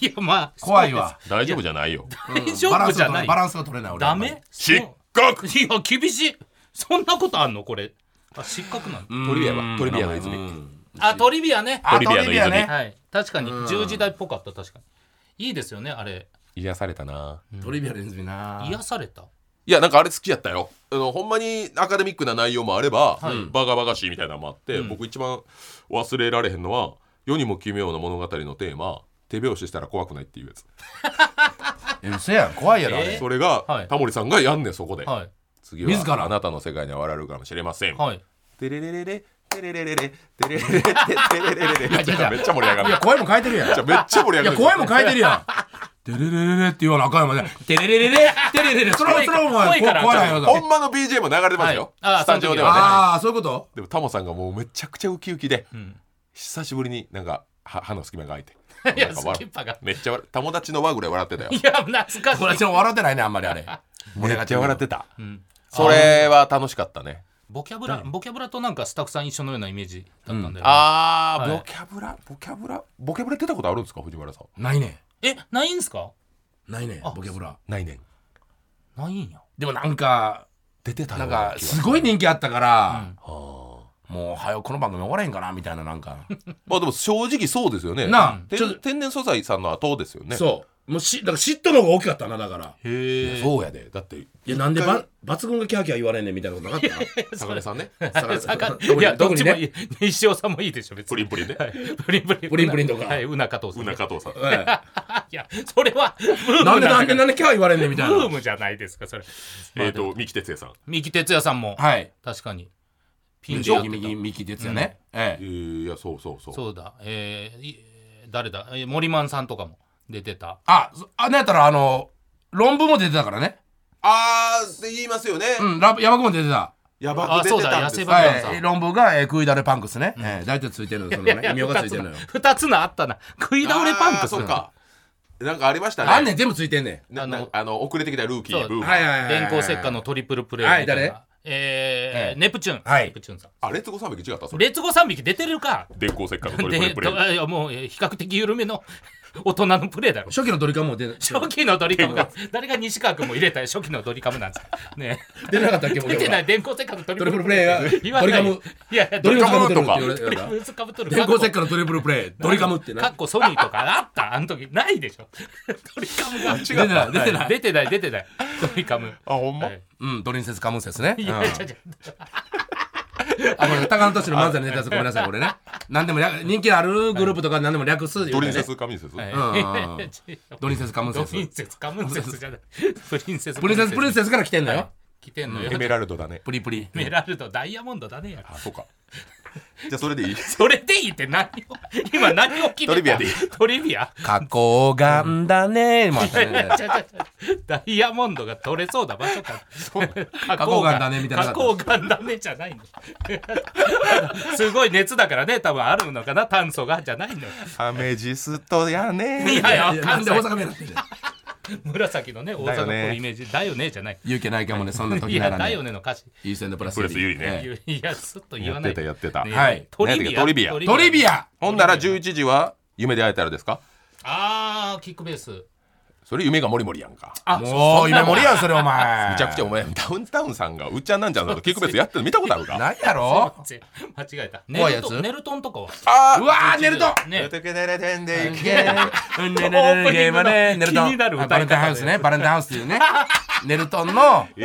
い。やまあ怖いわ。大丈夫じゃないよ。大丈夫じゃない。バランスが取れない俺ダメ？失格。いや厳しい。そんなことあんの？これ。あ失格なのトリビアは。トリビアの泉。あトリビアね。あトリビアの泉。はい。確かに。10時代っぽかった確かに。いいですよねあれ。癒されたな。トリビアの泉な。癒された？いやなんかあれ好きやったよ。あのほんまにアカデミックな内容もあれば、はい。バカバカしいみたいなのもあって、うん。僕一番忘れられへんのは世にも奇妙な物語のテーマ手拍子したら怖くないっていうやつ。<laughs> え嘘やん。怖いやろあえれ。それが、はい。タモリさんがやんねんそこで、はい。次自ら。はあなたの世界には笑えるかもしれません、はい。テレレレレテレレレレテレレレレテレレレレめっちゃ盛り上がる。いや声も変えてるやん。めっちゃ盛り上いやがる声も変えてるやんテレレレレって言わなあかんよねテレレレレテレレレそれはそれはお前声からほんまの BGM 流れてますよ、はいあースタジオではねああそういうことでもタモさんがもうめちゃくちゃウキウキで久しぶりになんか歯の隙間が開いていやスキッパがめっちゃ友達の輪ぐらい笑ってたよいや懐かしいこれちょっと笑ってないねあんまりあれめっちゃ笑ってたそれは楽しかったねボキャブラボキャブラとなんかスタッフさん一緒のようなイメージだったんだよねあ、ボキャブラボキャブラボキャブラ出たことあるんですか藤原さんないねえないんですか？ないねあボキャブラないねん。ないんや。でもなんか出てたなんかすごい人気あったからうん。はもうはよこの番組終われへんかなみたいななんか。あまあでも正直そうですよね。なあ。天ちょっと天然素材さんの後ですよね。そうもうしだから嫉妬の方が大きかったなだから。へえそうやで。だっていやなんでば抜群がキャーキャー言われんねんみたいなことなかった坂根さんね。<laughs> いやどっちもいい。西尾さんもいいでしょ別に。プリンプリンね。はい。プリンプリン。プリンプリンとか。はい。うな加藤さうん。な加藤さん。え <laughs> いやそれはブームえなんでなんでだなんでキャー言われんねんみたいな。ブームじゃないですかそれ。えっと三木哲也さん。三木哲也さんも。はい。確かに。ピンでしょ？でやってた。右右哲也ね。ええ。ーいやそうそうそう。そうだ。えーい誰だ？えー森マンさんとかも出てた。あそあなんやったらあの論文も出てたからね。あーって言いますよね。うんラ山君も出てた。やばく出てたんです。あそうだ痩せばはい。論文が、えー、食いだれパンクスね、えー大体ついてるのそのね異名がついてるのよ。二つのあったな。食い倒れパンクスあーそうか。なんかありましたね。あんねん全部ついてんねん。ななあのあの遅れてきたルーキそう。ーブーム。はいはいはいはい電光石火のトリプルプレイはいみたいな。誰？えええー。ネプチューン。はい。ネプチューンさん。あレッツゴー3匹違ったそれ。レッツゴー3匹出てるか。電光石火のトリプでルプレイいやもうえー比較的緩めの大人のプレイだろ。初期のドリカムも出て初期のドリカムが誰が西川君も入れたよ初期のドリカムなんです。ね。出なかったっけ出てない。電光石火のトリプルプレイ。がドリカム。いやいやドリカムとか。電光石火のトリプルプレイ。ドリカムってな。かっこソニーとかあった？あの時ないでしょ。ドリカムが。出てない。出てない。出てない。出てない。ドリカム。あほんま？はい。うんドリンセスカムンセスね。いやうん。いやいやあこれ高野都市の漫才のネタです。ごめんなさいこれね。何でも略人気のあるグループとか何でも略すドリンセねスカミンセス。ドリンセスカムンセス。ドリンセスカムンセスじゃない。プリンセス。プリンセスプリンセスから来てんのはい。よ来てんのよ。エメラルドだね。プリプリ。エメラルドダイヤモンドだね。やあそうか <laughs> じゃあそれでいい？<laughs> それでいいって何を？今何を聞いてた？トリビアでいい？トリビア？加工がだね。もういやいやちダイヤモンドが取れそうな場所か加加工岩だねみたいな。加工岩だねじゃないの。<laughs> すごい熱だからね多分あるのかな炭素が？じゃないのよ。アメジストやね。いやいやいやなんで大阪弁になってんねん <laughs> 紫のね大阪っぽいイメージ。だよねじゃない。勇気ないかもねそんな時いやだならね <laughs> よねの歌詞。いい線でプラスプラス有利ね。えいやすっと言やってわないたやってた。ねはい。トリビア。トリビア。えトリビア。ほんなら11時は夢で会えたらですか？あーキックベースそれ夢がモリモリやんか。あもう夢盛りやんそれお前。めちゃくちゃお前ダウンタウンさんがうっちゃんなんちゃんだとキックベースやってるの見たことあるか？何やろ。間違えた。怖いやつ？ネルトンネルトンとかは。あうわー寝ると。ね。てけでれてんでいけ。ネルトンバレンタインハウスねバレンタインハウスっていうねネルトンの T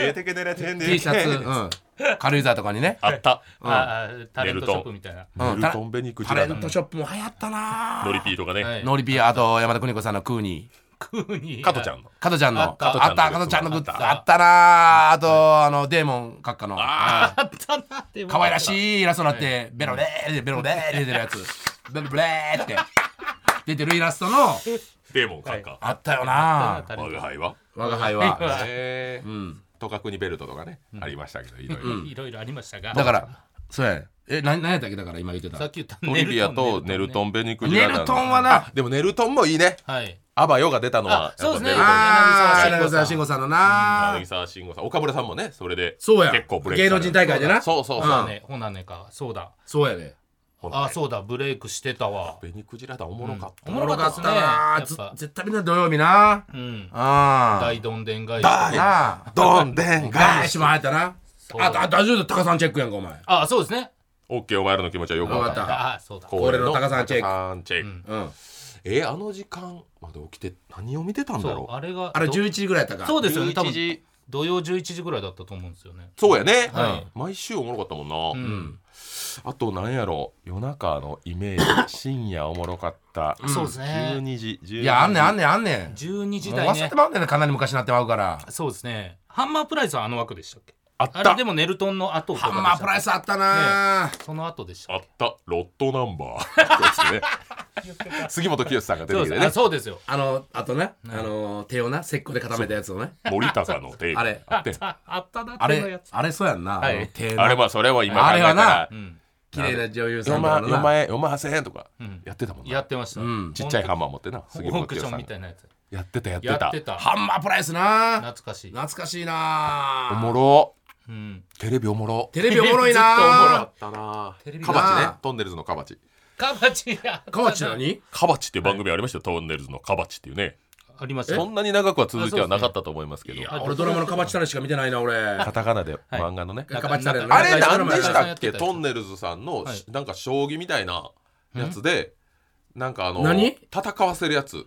シャツうん軽井沢とかにねあったあータレントショップみたいなうんネルトンベニクジタレントショップも流行ったなノリピーとかはいねノリピーあと山田邦子さんのクーニークーに。加トちゃんの。加トちゃんの。あった。あった加トちゃんのグッズ。あった。あったなあとあのデーモン閣下の。あったな可愛らしいイラストになってベロレーでベロレーで出てるやつ。ベロレーって。出てるイラストのデーモン閣下。あったよな我が輩は。我が輩は。えうん。とかくにベルトとかねありましたけどいろいろ。いろいろありましたが。だからそうや。ねえな何やったっけだから今言ってた。さっき言ったトリビアとネルトンンベニクジラ団ネルトンはな。でもネルトンもいいね。はいアバヨが出たのはあそうですね。ああ柳柳沢慎吾さんのな。柳沢慎吾さん。岡村さんもねそれでそうや。結構ブレイク芸能人大会でな。そうそうそう。うん。ほなね。ほなねか。そうだ。そうやね。あそうだ。ブレイクしてたわ。ベニクジラ団おもろかった。おもろかったですねな。絶対みんな土曜日な。うん。ああ大どんでん返し。大。どんでんガ返し。も入ったな。そうあ大丈夫だタカさんチェックやんかお前。あそうですね。オッケーお前らの気持ちはよくわかった。あそうだ。た俺の高さんチェック。高さんチェック。うんえあの時間まで起きて何を見てたんだろう？あれがあれど11時ぐらいやったか。そうですよね。多11分時。土曜11時ぐらいだったと思うんですよね。そうやね、はい。毎週おもろかったもんな、ううん。んあとなんやろ夜中のイメージ。深夜おもろかった。そうですね。12時12時。いやあんねんあんねんあんねん。12時もう台ね。忘れてまうねんなかなり昔になってまうから。そうですね。ハンマープライスはあの枠でしたっけ？あった。あれでもネルトンの後ハンマープライスあったな。その後でしたあった。ロットナンバー。ですね。<laughs> 杉本清さんが出てきてね。そうです。よ。あのあとね。あの手をな石膏で固めたやつをね。森高のテープあれ。あってああったなあ手のやつ。れあれそうやんな。はい。あの手のあれまあそれは今考えたあれはな。ら。うん。綺麗な女優さ4んとかのな。万4万円4万8000円とかうん。やってたもんな、やってました。うん。ちっちゃいハンマー持ってなオ杉クショ清さんみたいなやつ。やってたやってた。ハンマープライスな。懐かしい。懐かしいな。おもろうん。テレビおもろ。テレビおもろいずっとおもろなあったな。テレビカバチね。なトンネルズのカバチ。カバチや。河内何？カバチっていう番組ありました？よ、トンネルズのカバチっていうね。ありましたそんなに長くは続いてはなかったと思いますけど。いや俺ドラマのカバチタレしか見てないな俺。カタカナで漫画のね、カバチタレのあれ何でしたっけ？トンネルズさんの、はい。なんか将棋みたいなやつでなんかあの何？戦わせるやつ。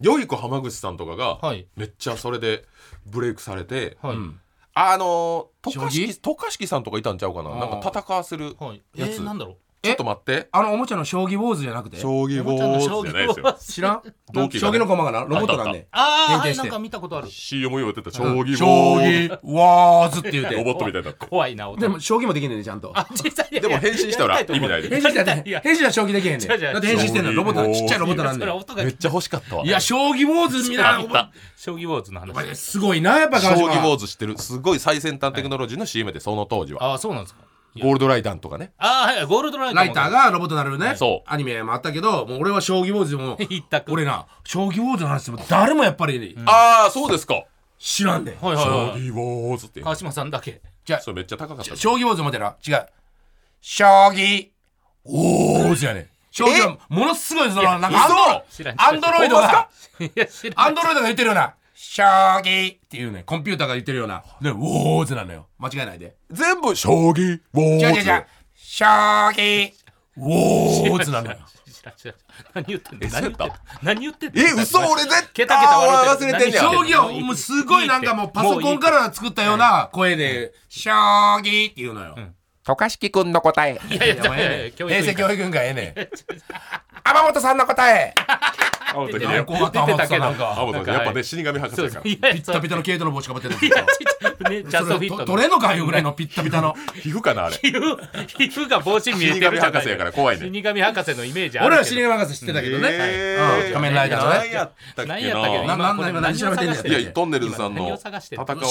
よい子浜口さんとかが、はい。めっちゃそれでブレイクされてはい。うんあの渡嘉将敷さんとかいたんちゃうかな。なんか戦わせるはい。えやつ。ーなんだろうちょっと待って。あのおもちゃの将棋ウォーズじゃなくて？将棋ウォーズじゃないですよ知らん？同期がね。将棋の駒がなロボットなんで。あ変形してあなんか見たことある。CM 言うてた将棋ウォ将ーズ棋ウォーズって言うて。ロボットみたいになって怖いな音。でも将棋もできんねんねちゃんと。あ小さいでも変身したら意味ないで。変身したっていや。変身は将棋できへんねん。違う違うだって変身してんのロボット将棋。ちっちゃいロボットなんそで。れ音がめっちゃ欲しかったわ。いや将棋ウォーズみたいな。あった。将棋ウォーズのやっ話すごいなやっぱ将棋ウォーズ知ってる。すごい最先端テクノロジーの CM でその当時は。ああそうなんですか。いやゴールドライダンとかね。ああはいゴールドライトライターがロボットになるね。そう。アニメもあったけどもう俺は将棋ウォーズでも一択。俺な将棋ウォーズの話でも誰もやっぱりああそうですか。知らんで。はいはい将はい。棋ウォーズって。川島さんだけ。じゃあそれめっちゃ高かった。将棋ウォーズ思ってな違う。将棋ウォーズやねん。将棋はものすごいそのなんかアンドロイドが。アンドロイドが言ってるような将棋っていうねコンピューターが言ってるようなでウォーズなのよ。間違いないで。全部将棋ウォーズ違う。違う違う将棋ウォーズなのよ。<laughs> 何言ってんの？え何言ってんの？てんの？え嘘俺絶ケタケタ笑ってる忘れてんねや。将棋はもうすごいなんかもうパソコンから作ったような声で将棋っていうのよ。渡嘉敷くんの答え。いやいや平成教育委員会ええねん。天本さんの答え <laughs> あ本当にいややっぱ怖かった出てたけどやっぱね死神博士やから。ピッタピタの毛糸の帽子かぶってるんで取れんのかいうぐらいのピッタピタの。<laughs> 皮膚かなあれ。皮膚皮膚が帽子に見えてるじゃない。死神博士やから怖いね死神博士のイメージある俺は死神博士知ってたけどね、えー。うん仮面ライダーのね。何やったっけな。何やったっけな。なこれ今何調べてんねん何を探していやトンネルズさんの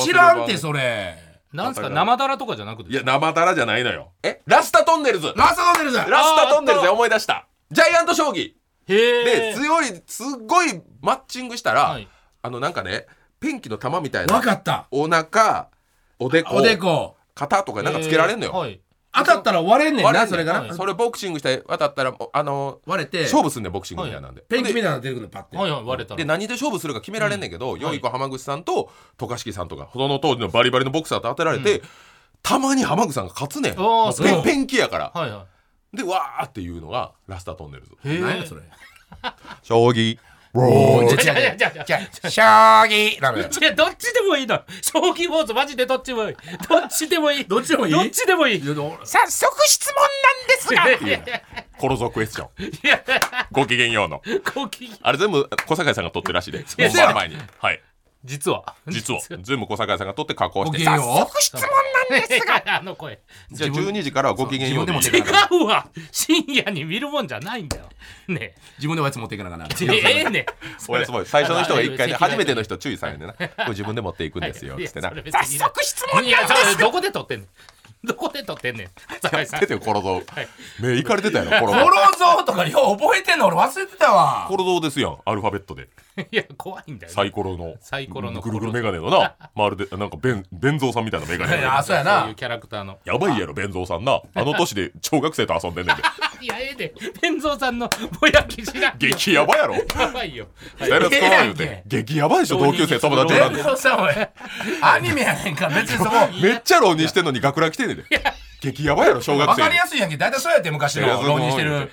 知らんってそれ。なんすか？生だらとかじゃなくて？いや生だらじゃないのよ。え？ラスタトンネルズ。ラストトンネルズ。ラスタトンネルズで思い出した。ジャイアント将棋で強いすっごいマッチングしたら、はい。あのなんかねペンキの玉みたいな分かった。お腹おでこおでこ。肩とかなんかつけられんのよ、はい。当たったら割れんねんなんそれがな、はい。それボクシングして渡ったらもうあの割れて。勝負すんねんボクシングみたいなんで、ペンキみたいなの出てくるのパッて、はいはい割れたら。で何で勝負するか決められんねんけど、ん。よい子浜口さんと渡嘉敷さんとかその当時のバリバリのボクサーと当てられて、たまに浜口さんが勝つねん。ペンペンキやから。はいはでわーっていうのがラスタトンネルズ。何やそれ？将棋。おーいやいやいやいやじゃ。あ将棋。なのよいやどっちでもいいの。将棋ウォーズマジでどっちでもいい。どっちでもいい。どっちでもいい？どっちでもいい。早速質問なんですが。コロゾクエスチョン。いや。ごきげんようの。ごきげんあれ全部小堺さんが撮ってるらしいで。や本番前に。はい実は。実は。全部小堺さんが撮って加工して早速質問なんですが。<laughs> あの声。じゃあ12時からはごきげんようでも違うわ。深夜に見るもんじゃないんだよ。ね自分でおやつ持っていかなあかな。え <laughs> ええね <laughs> おやつも最初の人が一回ね初めての人注意されるんでな。これ自分で持っていくんですよ。つってな。早速質問いやそれどこで撮ってんの？<laughs> どこでで撮ってんねん？酒井さん。出てよコロゾはい。目いかれてたやろ <laughs> コロコゾロゾーとかよう覚えてんの俺忘れてたわ。コロゾですやんアルファベットで。いや怖いんだよ、ね、サイコロの。サイコロのぐるぐるメガネのな <laughs> まるでなんかベンベンゾーさんみたいなメガネいやそうやな。そういうキャラクターの。やばいやろベンゾーさんな。あの年で小学生と遊んでんねんでいやええで。天蔵さんのぼやきしな激ヤバやろ。やばいよ、はい。誰使わん言うて激ヤバいでしょ同級生友達。なんで全部さおい。アニメやねんから別にそこ。めっちゃ浪人してんのに学ラン来てんねんで。激ヤバやろ小学生。わかりやすいやんけ。大体そうやって昔の浪人してる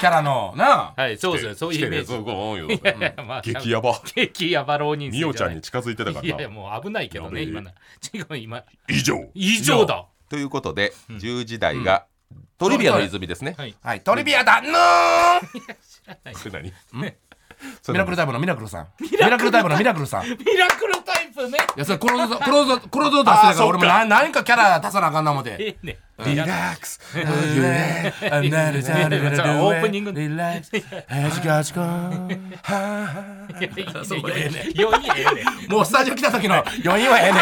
キャラの。なはい、そうですよそういうイメージ。そう激ヤバ。激ヤバ浪人みおちゃんに近づいてたからな。いやいやもう危ないけどね今の違う今。以上。異常だ。ということで10時台がトリビアの泉ですね。はい。はい。トリビアだ。ぬーそれ何？ミラクルタイプのミラクルさん。ミラクルタイプ？のミラクルさん。いミラクルタイプね。やそれコロゾコロゾコロゾ出してたから俺もな何かキャラ足さなあかんな思って。ええねリラックス。オープニングリラックス。はじかはじかいやいいねそうええね余韻ええねもうスタジオ来た時の余韻はええね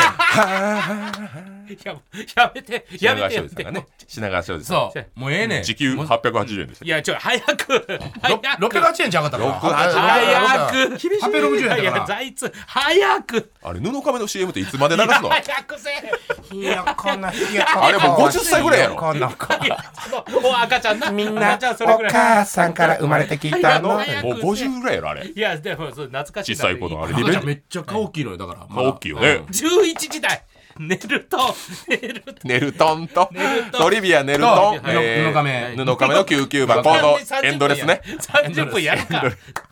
ん。いややめてや品川めてやめて。ね品川庄司さん。そう。もうええねん。時給880円でしたいやちょ早く。早く。608円ちゃうかったかな。608早く。860円だいやから財津早く。あれ布亀の CM っていつまで流すの？早くせえ。いやこんなあれもう50歳ぐらいやろ。こんな子いやそのお赤ちゃんな。みんなお母さんから生まれてきたの。もう50ぐらいやろあれ。いやでもそう懐かしい小さい子のあれ。めっちゃ顔大きいのよだから。まあ大きいよね。11時台寝ると寝ると。ネルトンと。ネルトントリビアネルトンと布えー布亀。布亀の救急箱。のエンドレスね。30分やるか。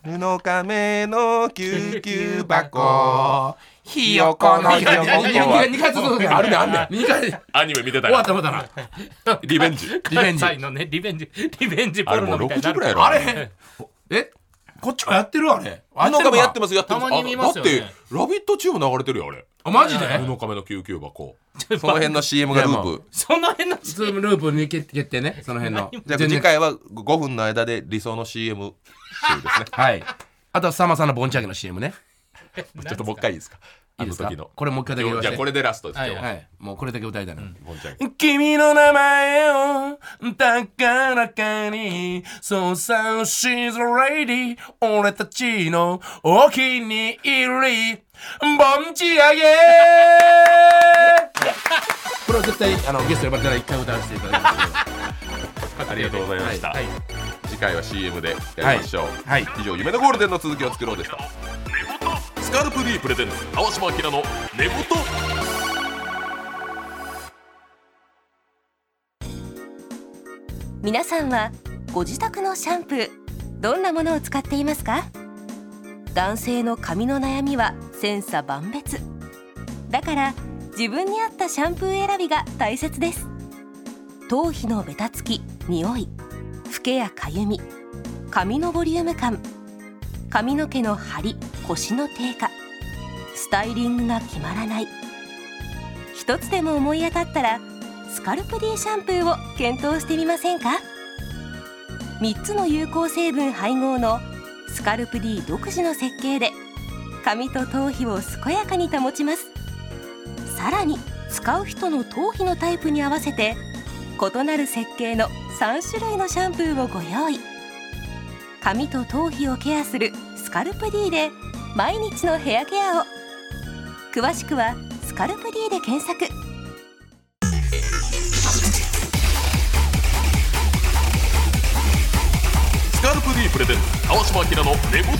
布亀の救急箱。こひよこのひよこ2回続くあるねあんね。ん2回。終アニメ見てたわっよ。た終わったな。リベンジ。リベンジ。<laughs> リベンジ。リベンジポあれもうルノみたいにな60ぐらいやろ。あれ？え？こっちもやってるあれ。布亀やってますやってます。たまに見ますよね。あだって「ラビット!」チーム流れてるよあれ。あマジで？布亀の救急箱。その辺の CM がループ。その辺のズーム。ループに決定ねその辺のじゃあ次回は5分の間で理想の CM 集ですね。はい。あとはさんまさんのボンチャゲの CM ね。<laughs> ちょっともう一回いいですか？あいいですかの時の。これもう一回だけ言わせて。じゃあこれでラストです。はい。は。はい。もうこれだけ歌いたいなボンちゃん。君の名前を高らかにそうさ She's a lady 俺たちのお気に入り。ボンチアゲ <laughs> これは絶対あのゲスト呼ばれたら一回歌わせていただきますありがとうございました、はい。次回は CM でやりましょう、はい。以上夢のゴールデンの続きを作ろうでした。スカルプ D プレゼンツ川島明の寝言。皆さんはご自宅のシャンプーどんなものを使っていますか？男性の髪の悩みは千差万別。だから自分に合ったシャンプー選びが大切です。頭皮のベタつき匂いフケやかゆみ髪のボリューム感髪の毛の張りコシの低下。スタイリングが決まらない。一つでも思い当たったらスカルプ D シャンプーを検討してみませんか？3つの有効成分配合のスカルプ D 独自の設計で髪と頭皮を健やかに保ちます。さらに使う人の頭皮のタイプに合わせて異なる設計の3種類のシャンプーをご用意。髪と頭皮をケアするスカルプ D で毎日のヘアケアを。詳しくは「スカルプ D」で検索。スカルプ D プレゼンツ川島明の寝言。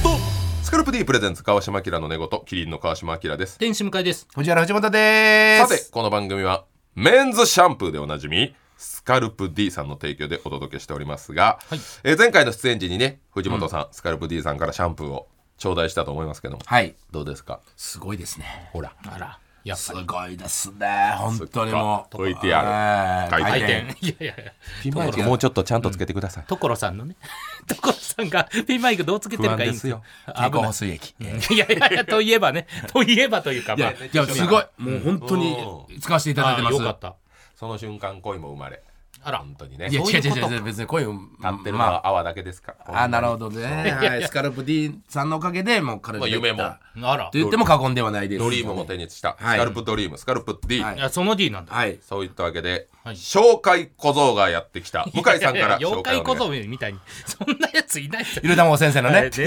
スカルプ D プレゼンツ川島明の寝言キリンの川島明です。天使向かいです。藤原藤本でーす。さてこの番組はメンズシャンプーでおなじみスカルプ D さんの提供でお届けしておりますが、はい。えー前回の出演時にね藤本さん、スカルプ D さんからシャンプーを頂戴したと思いますけどもはい。どうですか？すごいですね。ほら。あらやっすぱり。ごいですね。本当にもう。VTR はい。回転。回転。いやいやいや。ピンマイク。もうちょっとちゃんとつけてください、所さんのね。<laughs> 所さんがピンマイクどうつけてるかいいんですよ。経口補水液い。やいやいやといえばね。といえばというかまあ。いやいやす。ごい。もう本当に使わせていただいてます。あよかったその瞬間恋も生まれ。あら。本当にね。いや違う違う違う別にこういう立ってるのまは泡だけですか？らああなるほどね。はいスカルプ D さんのおかげでもう彼女夢も。とあら。言っても過言ではないです。ドリームも手にした、はい。スカルプドリームスカルプ D、はい。いやその D なんだ。はい。そういったわけで、はい紹介小僧がやってきた。向井さんから紹介をお願い僧みたいに。<laughs> そんなやついないゆるたまご先生のね。全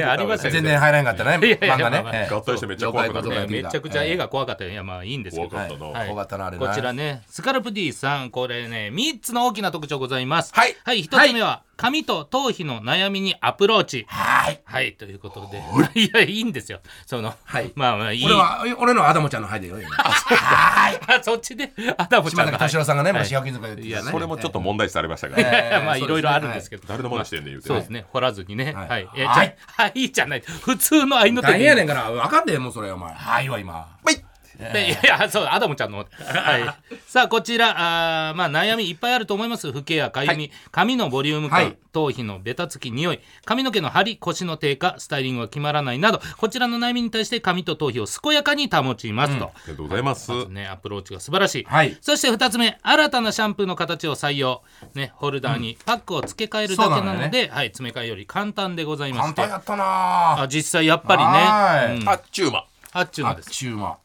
然入らへんかったね。漫画ね合体してめっちゃ怖くなるね妖怪小僧がやっためちゃくちゃ絵が怖かったよ。いやまあいいんですけど。こちらねスカルプ D さん。これね3つの大きな特徴ございます。はい。はい1つ目は髪と頭皮の悩みにアプローチ。はい。はいということで。い。<laughs> やいいんですよ。そのはい。まあまあいい。俺は俺のアダモちゃんの入でよ今。あ <laughs> そっちで？アダモちゃん島崎俊郎さんがねはい。昔焼き塚で言ってたいやね。それもちょっと問題視されましたから。ねええ <laughs> まあいろいろあるんですけど誰のものしてんねん言うてそうですね。掘らずにね。ははい。はい。はいじゃない。普通の合いの手大変やねんから。あかんでもうそれお前。はいわ今。はい <laughs> でいやいやそうアダモちゃんの、はい、<laughs> さあこちらあーまあ悩みいっぱいあると思います。老けやかゆみ、髪のボリューム感、はい。頭皮のベタつき匂い。髪の毛の張り腰の低下スタイリングが決まらないなど。こちらの悩みに対して髪と頭皮を健やかに保ちますと、ありがとうございます。まずねアプローチが素晴らしい、はい。そして2つ目。新たなシャンプーの形を採用、ね、ホルダーにパックを付け替えるだけなので、はい、詰め替えより簡単でございまして簡単やったなあ実際やっぱりはい。ね、うん、あっちゅうまあっちゅうあっのです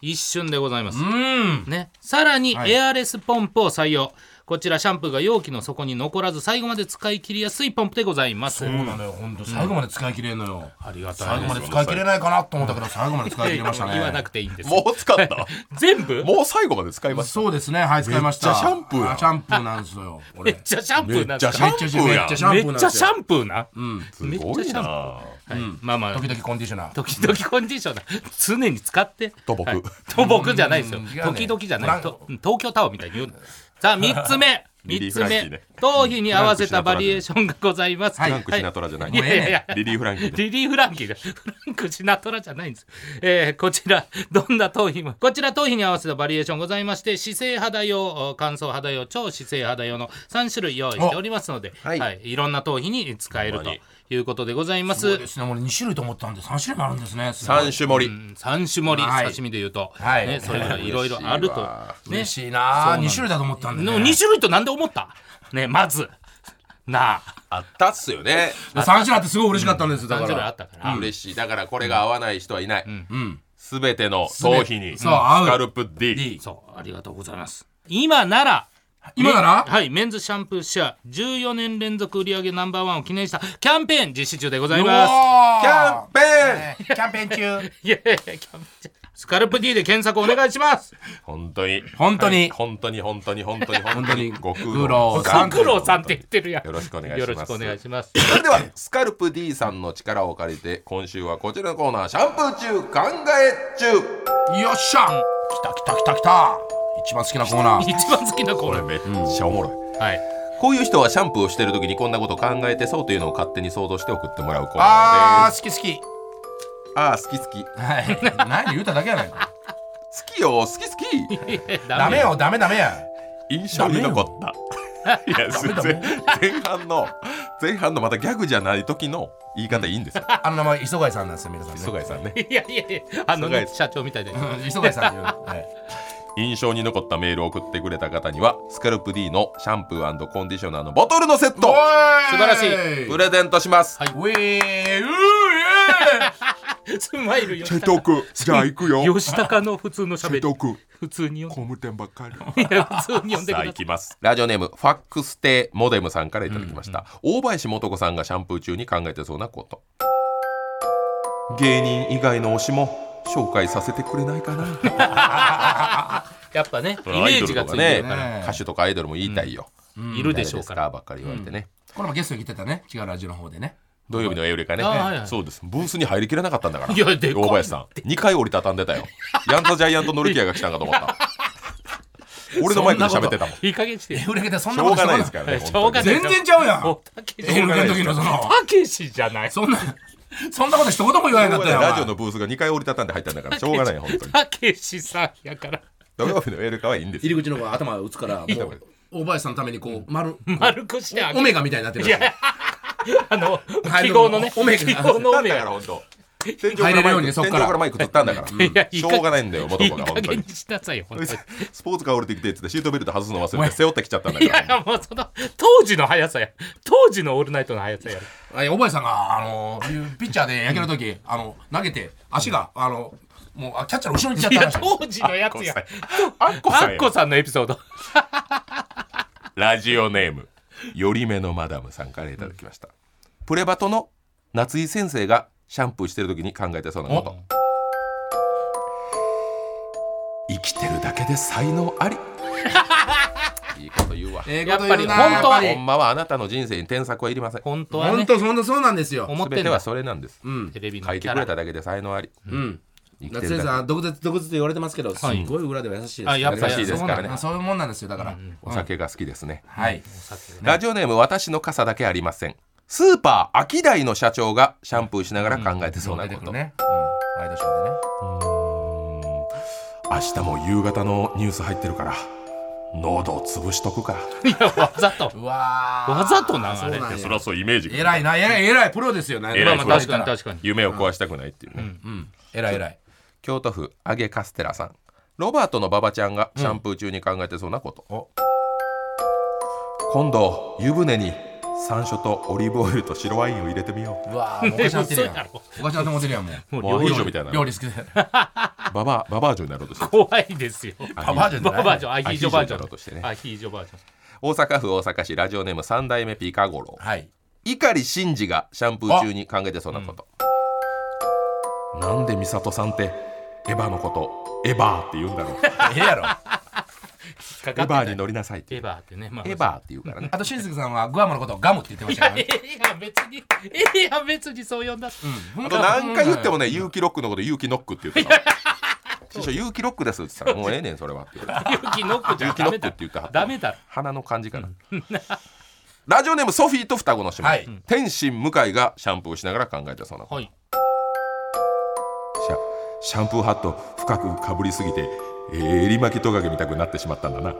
一瞬でございます、うん。ね、さらにはい。エアレスポンプを採用、こちらシャンプーが容器の底に残らず最後まで使い切りやすいポンプでございます。そうなのよ。本当最後まで使い切れんのよ。ありがた最後まいで使い切れないかなと思ったけど最後まで使い切りましたね。言わなくていいんですもう使った。全部？もう最後まで使いました。そうですね。はい使いました。めっちゃシャンプーシャンプーなんですよこれ。めっちゃシャンプーなんですか？めっちゃシャンプー。やめっちゃシャンプーめっちゃな。んですよシャンプー。な、うんすごいな。はい。まあまあ。時々コンディショナー。時々コンディショナー。常に使って。土木。はい。土木じゃないですよ。ね。時々じゃない。東京タワーみたいに言うさあ3つ目。<laughs> リリー3つ目。ね頭皮に合わせたバリエーションがございます。フランク・シナトラじゃない、いやいやリリー・フランキーね。リリー・フランキーでフランク・シナトラじゃないんです、えーこちらどんな頭皮も。こちら頭皮に合わせたバリエーションございまして姿勢肌用乾燥肌用超姿勢肌用の3種類用意しておりますので、はい。はい、いろんな頭皮に使えるということでございます。そうですね。俺2種類と思ったんで3種類もあるんですね。三種盛り、うん三種盛り、はい。刺身で言うと、はい。ね、それぐらいいろいろあると、<laughs> ね、嬉しいな。そうなん2種類だと思ったんでね。の2種類となんで思った？ねまず。なあ。あったっすよね。3種類あってすごい嬉しかったんですだ3か種類あらったから、嬉しい。だからこれが合わない人はいない。うん。すべての頭皮に。スそう合う。カルプ D, D そうありがとうございます。今なら今なら？めはいメンズシャンプーシェア14年連続売上ナンバーワンを記念したキャンペーン実施中でございます。キャンペーン。キャンペーン中。<laughs> いやキャンペーンスカルプ D で検索お願いします。本当に。本当に。はい。本当に本当に本当に。本当に。ご苦苦労労さん。ご苦労さんって言ってるやん。よろしくお願いします。よろしくお願いします。それではスカルプ D さんの力を借りて今週はこちらのコーナーシャンプー中考え中。よっしゃ来た来た来た来た一番好きなコーナー。<laughs> 一番好きなコーナー。これめっちゃおもろい、はい。こういう人はシャンプーをしてる時にこんなこと考えてそうというのを勝手に想像して送ってもらうコーナーあーです好き好き。あー好き好き。好はい。何言うただけやないか。きよ好き好き。<laughs> ダメよ。ダメダメや。印象に残った。いやすダメ。前半の前半のまたギャグじゃない時の言い方いいんですよ。あの名前磯貝さんなんですよ皆さんね。磯貝さんね。いやいやいやあのね社長みたいで。うん磯貝さんっていう。はい印象に残ったメールを送ってくれた方にはスカルプ D のシャンプーコンディショナーのボトルのセット。素素晴らしい。プレゼントします、はい。ウェー <laughs> スマイル吉チェ高トクじゃあ行くよ。<laughs> 吉高の普通のしゃべりク。普通に読ん工務店ばっかり。で <laughs> いや普通に読んでくさあださい行きます。ラジオネームファックステモデムさんからいただきました、大林素子さんがシャンプー中に考えてそうなこと。芸人以外の推しも紹介させてくれないかな。<laughs> やっぱね <laughs> イメージがついてるから、ね歌手とかアイドルも言いたいよ、いるでしょうから。ばっかり言われてね、これもゲストに来てたね。違うラジオの方でね。土曜日のエウレカね、あはいはい。そうです。ブースに入りきれなかったんだから。いやで大林さん。2回折りたたんでたよ。ヤンザジャイアントノルキアが来たんかと思った。<laughs> 俺のマイクで喋ってたもん。いい加減してエウレケでそんしょうがなことないですからね全然ちゃうやん。エウレケの時のその。たけしじゃない。そんな <laughs> そんなこと一言も言わなかったよラジオのブースが2回折りたたんで入ったんだからしょうがないよ本当に。たけしさんやから。土曜日のエウレカはいいんですよ。入り口の子が頭打つからもいう大林さんのためにこう丸丸くしてあげオメガみたいになってるいやあのはい記号のねオメガ記号のオメガだから本当天井からマイクにねそっから。天井からマイク取ったんだから。<laughs> いやしょうがないんだよ元いい子が本当に。スポーツカー降りてきてっつってシートベルト外すの忘れて背負ってきちゃったんだいやいからやもうその当時の速さや。当時のオールナイトの速さや。あおばあさんがあのピッチャーで野球の時あの投げて足があのもうあキャッチャーの後ろに行っちいゃった当時のやつや。あっこさんや。アッコさんのエピソード。ラジオネームよりめのマダムさんからいただきました、プレバトの夏井先生がシャンプーしてる時に考えてそうなこと。生きてるだけで才能あり。<laughs> いいこと言うわ。ええやっぱり本当はほんまはあなたの人生に添削はいりません。本当はね。本当そんなそうなんですよ。思って全てはそれなんです。うん。テレビの書いてくれただけで才能あり。うん。生きてるだは毒舌毒舌って言われてますけどすはい。ごい裏では優しいですあやっぱり優しいですからね。そうなんそういうもんなんですよだから。けお酒が好きですね、はい。ラジオネーム私の傘だけありませんスーパーアキダイの社長がシャンプーしながら考えてそうなこと、うんワイドショーでね明日も夕方のニュース入ってるから喉を潰しとくか <laughs> いやわざと。うわーわざとれ。そりゃそうイメージが。偉いな偉い偉いプロですよね。偉いまあまあ確かに確かに。夢を壊したくないっていうね、うん偉い偉い。京都府揚げカステラさん。ロバートの馬場ちゃんがシャンプー中に考えてそうなこと、お今度湯船に山椒とオリーブオイルと白ワインを入れてみよう。わーもうおかしなってるやん。おかしなって思ってるやんもう。うもうアヒージョみたいな。料理好き。でババアババアジョになろうとして。る怖いですよ。ババアジョンじゃない。ババアジョンアヒージョバージアヒージョになろうとしてね。アヒージョバージョン大阪府大阪市ラジオネーム三代目ピカゴロ。はい。碇シンジがシャンプー中に考えてそうなこと、なんで美里さんってエヴァのことエヴァーって言うんだろう。ええやろ。エかかってない。ヴァーに乗りなさいってエヴァーってねまあ。エヴァーって言うからね。あとしんすけさんはグアムのことをガムって言ってましたからえね。えやん別にええやん別にそう呼んだ。うん。あと何回言ってもね勇気ロックのこと勇気ノックって言ってた師匠勇気ロックですって言ったらもうええねんそれはって。勇気ノックじゃ勇気ノックダメだって言ってはったダメだろ。鼻の感じかな。ラジオネームソフィーと双子の姉妹、はい。天心向井がシャンプーしながら考えてそうなこと。はい。シャシャンプーハット深くかぶりすぎて、えー、襟巻きトカゲ見たくなってしまったんだな。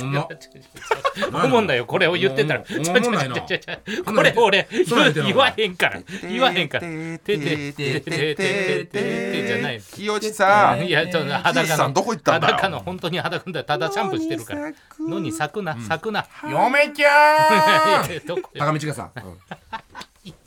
ほん。ま思んない。よこれを言ってたら。おちょちょちょちょちょこれ俺言わへんから言わへんからてててててててじゃない清地さんいやちょっと清裸の地さんどこ行ったんだよ裸の本当に裸だただシャンプーしてるからのに咲くな咲くな嫁ちゃん高見千佳さん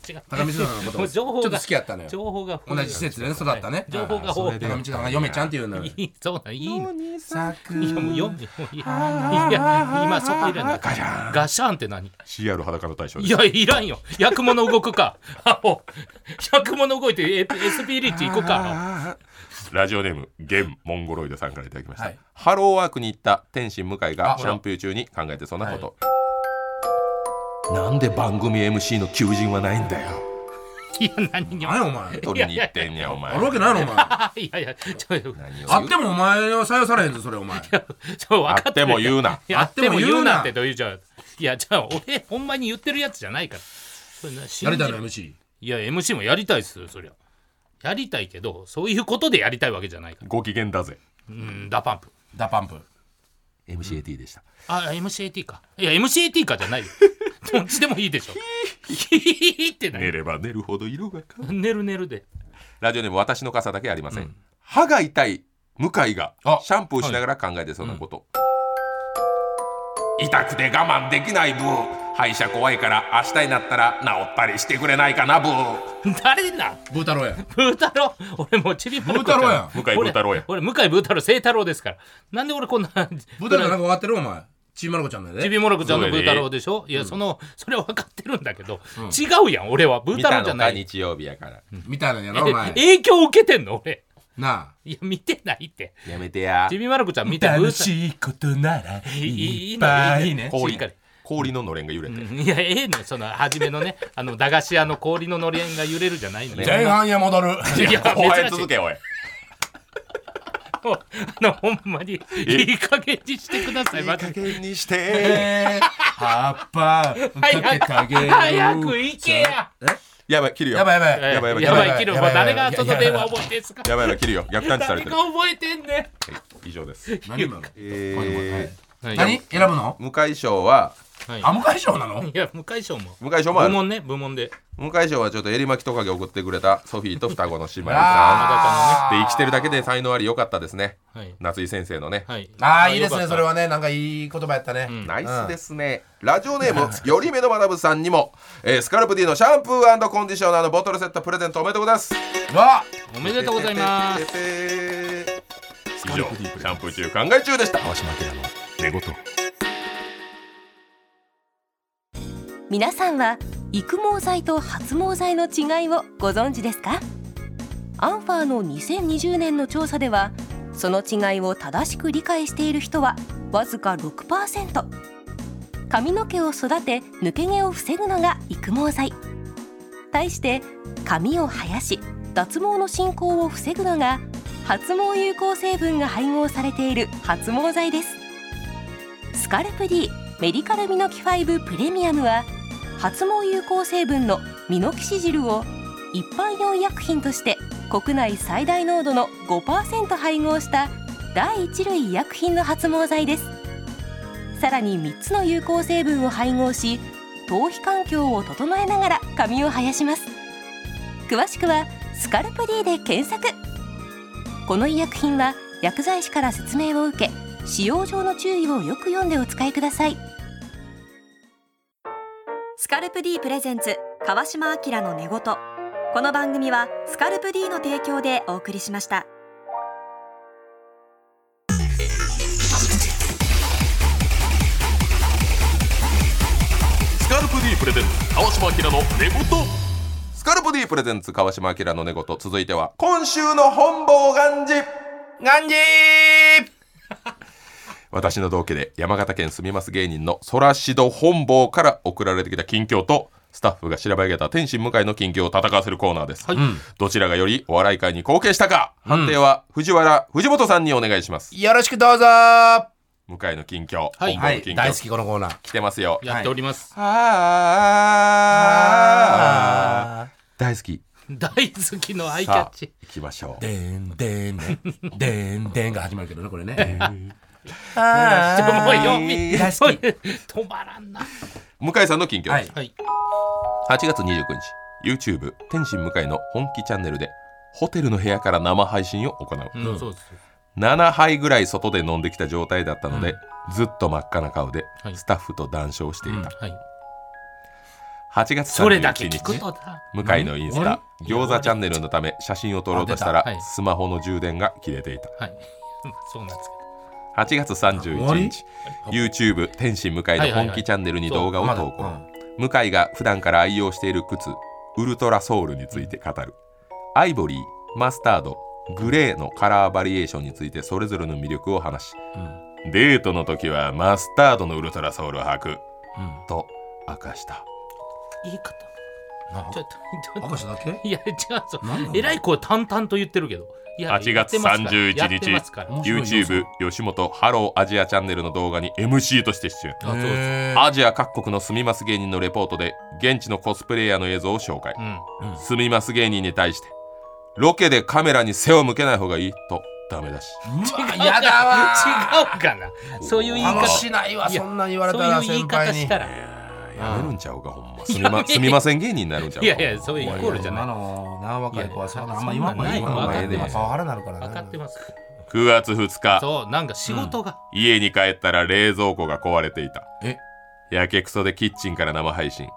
違う。高見千佳さんのこと <laughs> 情報がちょっと好きやったのよ。情報が同じ施設でね育ったね。情報が多い。高見千佳さんが嫁ちゃんっていうのよ。<laughs> いいそうなんい。いのいやもう読んでもういいいや今そこいらないガシャン。ガシャンって何？CR 裸の大将でいすやいらんよ。役物動くか。<laughs> あお役物動いてエ SP リッチ行くか。ラジオネームゲンモンゴロイドさんからいただきました、はい。ハローワークに行った天心向井があシャンプー中に考えてそうなこと、なんで番組 MC の求人はないんだよ。いや何にも。何やお前。取りに行ってんねやお前。あるわけないのお前。あいやいやちょちょ何をってもお前は採用されへんぞそれお前。ちょ分かあっても言うな。いやあっても言うな。なってどういうじゃんいやじゃあ俺ほんまに言ってるやつじゃないから。やりたいの MC いや MC もやりたいっすよそりゃ。やりたいけどそういうことでやりたいわけじゃないから。ご機嫌だぜ。うんダパンプ。ダパンプ。MCAT でした。あ MC A・T か。いや MCAT かじゃないよどっちでもいいでしょ。ヒヒって何寝れば寝るほど色が変わる。寝る寝るで。ラジオネーム私の傘だけありません、歯が痛い向井があシャンプーしながら考えてそうなこと、痛くて我慢できないブー。歯医者怖いから明日になったら治ったりしてくれないかなブー。誰なんブー太郎や。ブー太郎。俺もうちびブー太郎やん。向井ブー太郎や俺俺向井ブー太郎清太郎ですから。なんで俺こんなブー太郎なんか分かってる？お前ちびまる子ちゃんだよねちびもろこちゃんのブー太郎でしょ？いやその <laughs> それは分かってるんだけど、違うやん俺は。ブー見太たのか郎じゃない。日曜日やから、みたいなんやろおえ前影響受けてんの？俺。なあ。いや見てないって。やめてや。ちびまる子ちゃん見てブー太しいことならいいいいっぱいいいね。氷。しっかり。氷ののれんが揺れて、うん。いやええのその初めのねあの駄菓子屋の氷ののれんが揺れるじゃないのね前半へ戻る。いや <laughs> お前珍しい。続けおいあのほんまにいい加減にしてください。いいマジで加減にして。え <laughs> ー葉っぱ。かけてあげる早く行けや。やばい切るよ。やばいやばい。やばいやばいやばい。切る。もうやばい。誰がその電話覚えてんすか？やばいやばい切るよ。逆探知されてる、誰が覚えてんねはい以上です。何今の？えー。はい。何？選ぶの？向井賞ははい。あ向井賞なの？いや向井賞も。向井賞もある。部門ね部門で。向井賞はちょっと襟巻きトカゲ送ってくれたソフィーと <laughs> 双子の姉妹さあんで生きてるだけで才能あり良かったですね。はい。夏井先生のね。はい。ああいいですねそれはね。なんかいい言葉やったね、うん。ナイスですね、ラジオネーム <laughs> よりめの学さんにも、えースカルプ D のシャンプーコンディショナーのボトルセットプレゼントおめでとうございます。うわおめでとうございます。以上シャンプー中考え中でした。川島明の寝言皆さんは育毛剤と発毛剤の違いをご存知ですか？アンファーの2020年の調査ではその違いを正しく理解している人はわずか6%髪の毛を育て抜け毛を防ぐのが育毛剤。対して髪を生やし脱毛の進行を防ぐのが発毛有効成分が配合されている発毛剤です。スカルプ D メディカルミノキ5プレミアムは発毛有効成分のミノキシジルを一般用医薬品として国内最大濃度の5%配合した第一類医薬品の発毛剤です。さらに3つの有効成分を配合し頭皮環境を整えながら髪を生やします。詳しくはスカルプ D で検索。この医薬品は薬剤師から説明を受け使用上の注意をよく読んでお使いください。スカルプ D プレゼンツ川島明の寝言。この番組はスカルプ D の提供でお送りしました。スカルプ D プレゼンツ川島明の寝言。スカルプ D プレゼンツ川島明の寝言。続いては今週の本望願寺ガンジー私の同期で山形県住みます芸人のソラシド本坊から送られてきた近況とスタッフが調べ上げた天心向井の近況を戦わせるコーナーです、どちらがよりお笑い界に貢献したか、判定は藤原藤本さんにお願いします。よろしくどうぞ。は向井の近況、はい。本坊の近況、大好きこのコーナー。来てますよ。やっております、あー。大好き。大好きのアイキャッチ。行きましょう。でんでんでんでんでんが始まるけどねこれね <laughs> 止まらんな向井さんの近況。です、はい。はい。8月29日 YouTube 天心向井の本気チャンネルでホテルの部屋から生配信を行う、うん、そうです7杯ぐらい外で飲んできた状態だったので、ずっと真っ赤な顔ではい。スタッフと談笑していた、はい。8月それだけ31聞く日向井のインスタ餃子チャンネルのため写真を撮ろうとしたらあ出た。はい。スマホの充電が切れていた。はい。<laughs> そうなんです8月31日。YouTube 天心向井の本気チャンネルに動画を投稿。向井が普段から愛用している靴ウルトラソウルについて語る。アイボリーマスタードグレーのカラーバリエーションについてそれぞれの魅力を話しデートの時はマスタードのウルトラソウルを履く。と明かした。言い方。なちょっとちょっ明石だけ？といや違うぞ。なんなのえらい声淡々と言ってるけど8月31やって日 YouTube 吉本ハローアジアチャンネルの動画に MC として出演。アジア各国の住みます芸人のレポートで現地のコスプレイヤーの映像を紹介。うん住みます芸人に対してロケでカメラに背を向けない方がいいとダメだし。うわやだわ。<laughs> 違うかな。そういう言い方。楽しないわそんなん言われたそういらう言い方先輩にしたらやめるんちゃうかほんま。すみま住みません芸人になるんちゃうか。いやいやそういうイコールじゃない。今のな若い子はそういやあんま言わん方がいいそんなんない。今分かってます。パワハラなるからな。分かってます。9月2日。そうなんか仕事が。家に帰ったら冷蔵庫が壊れていた。え？やけくそでキッチンから生配信。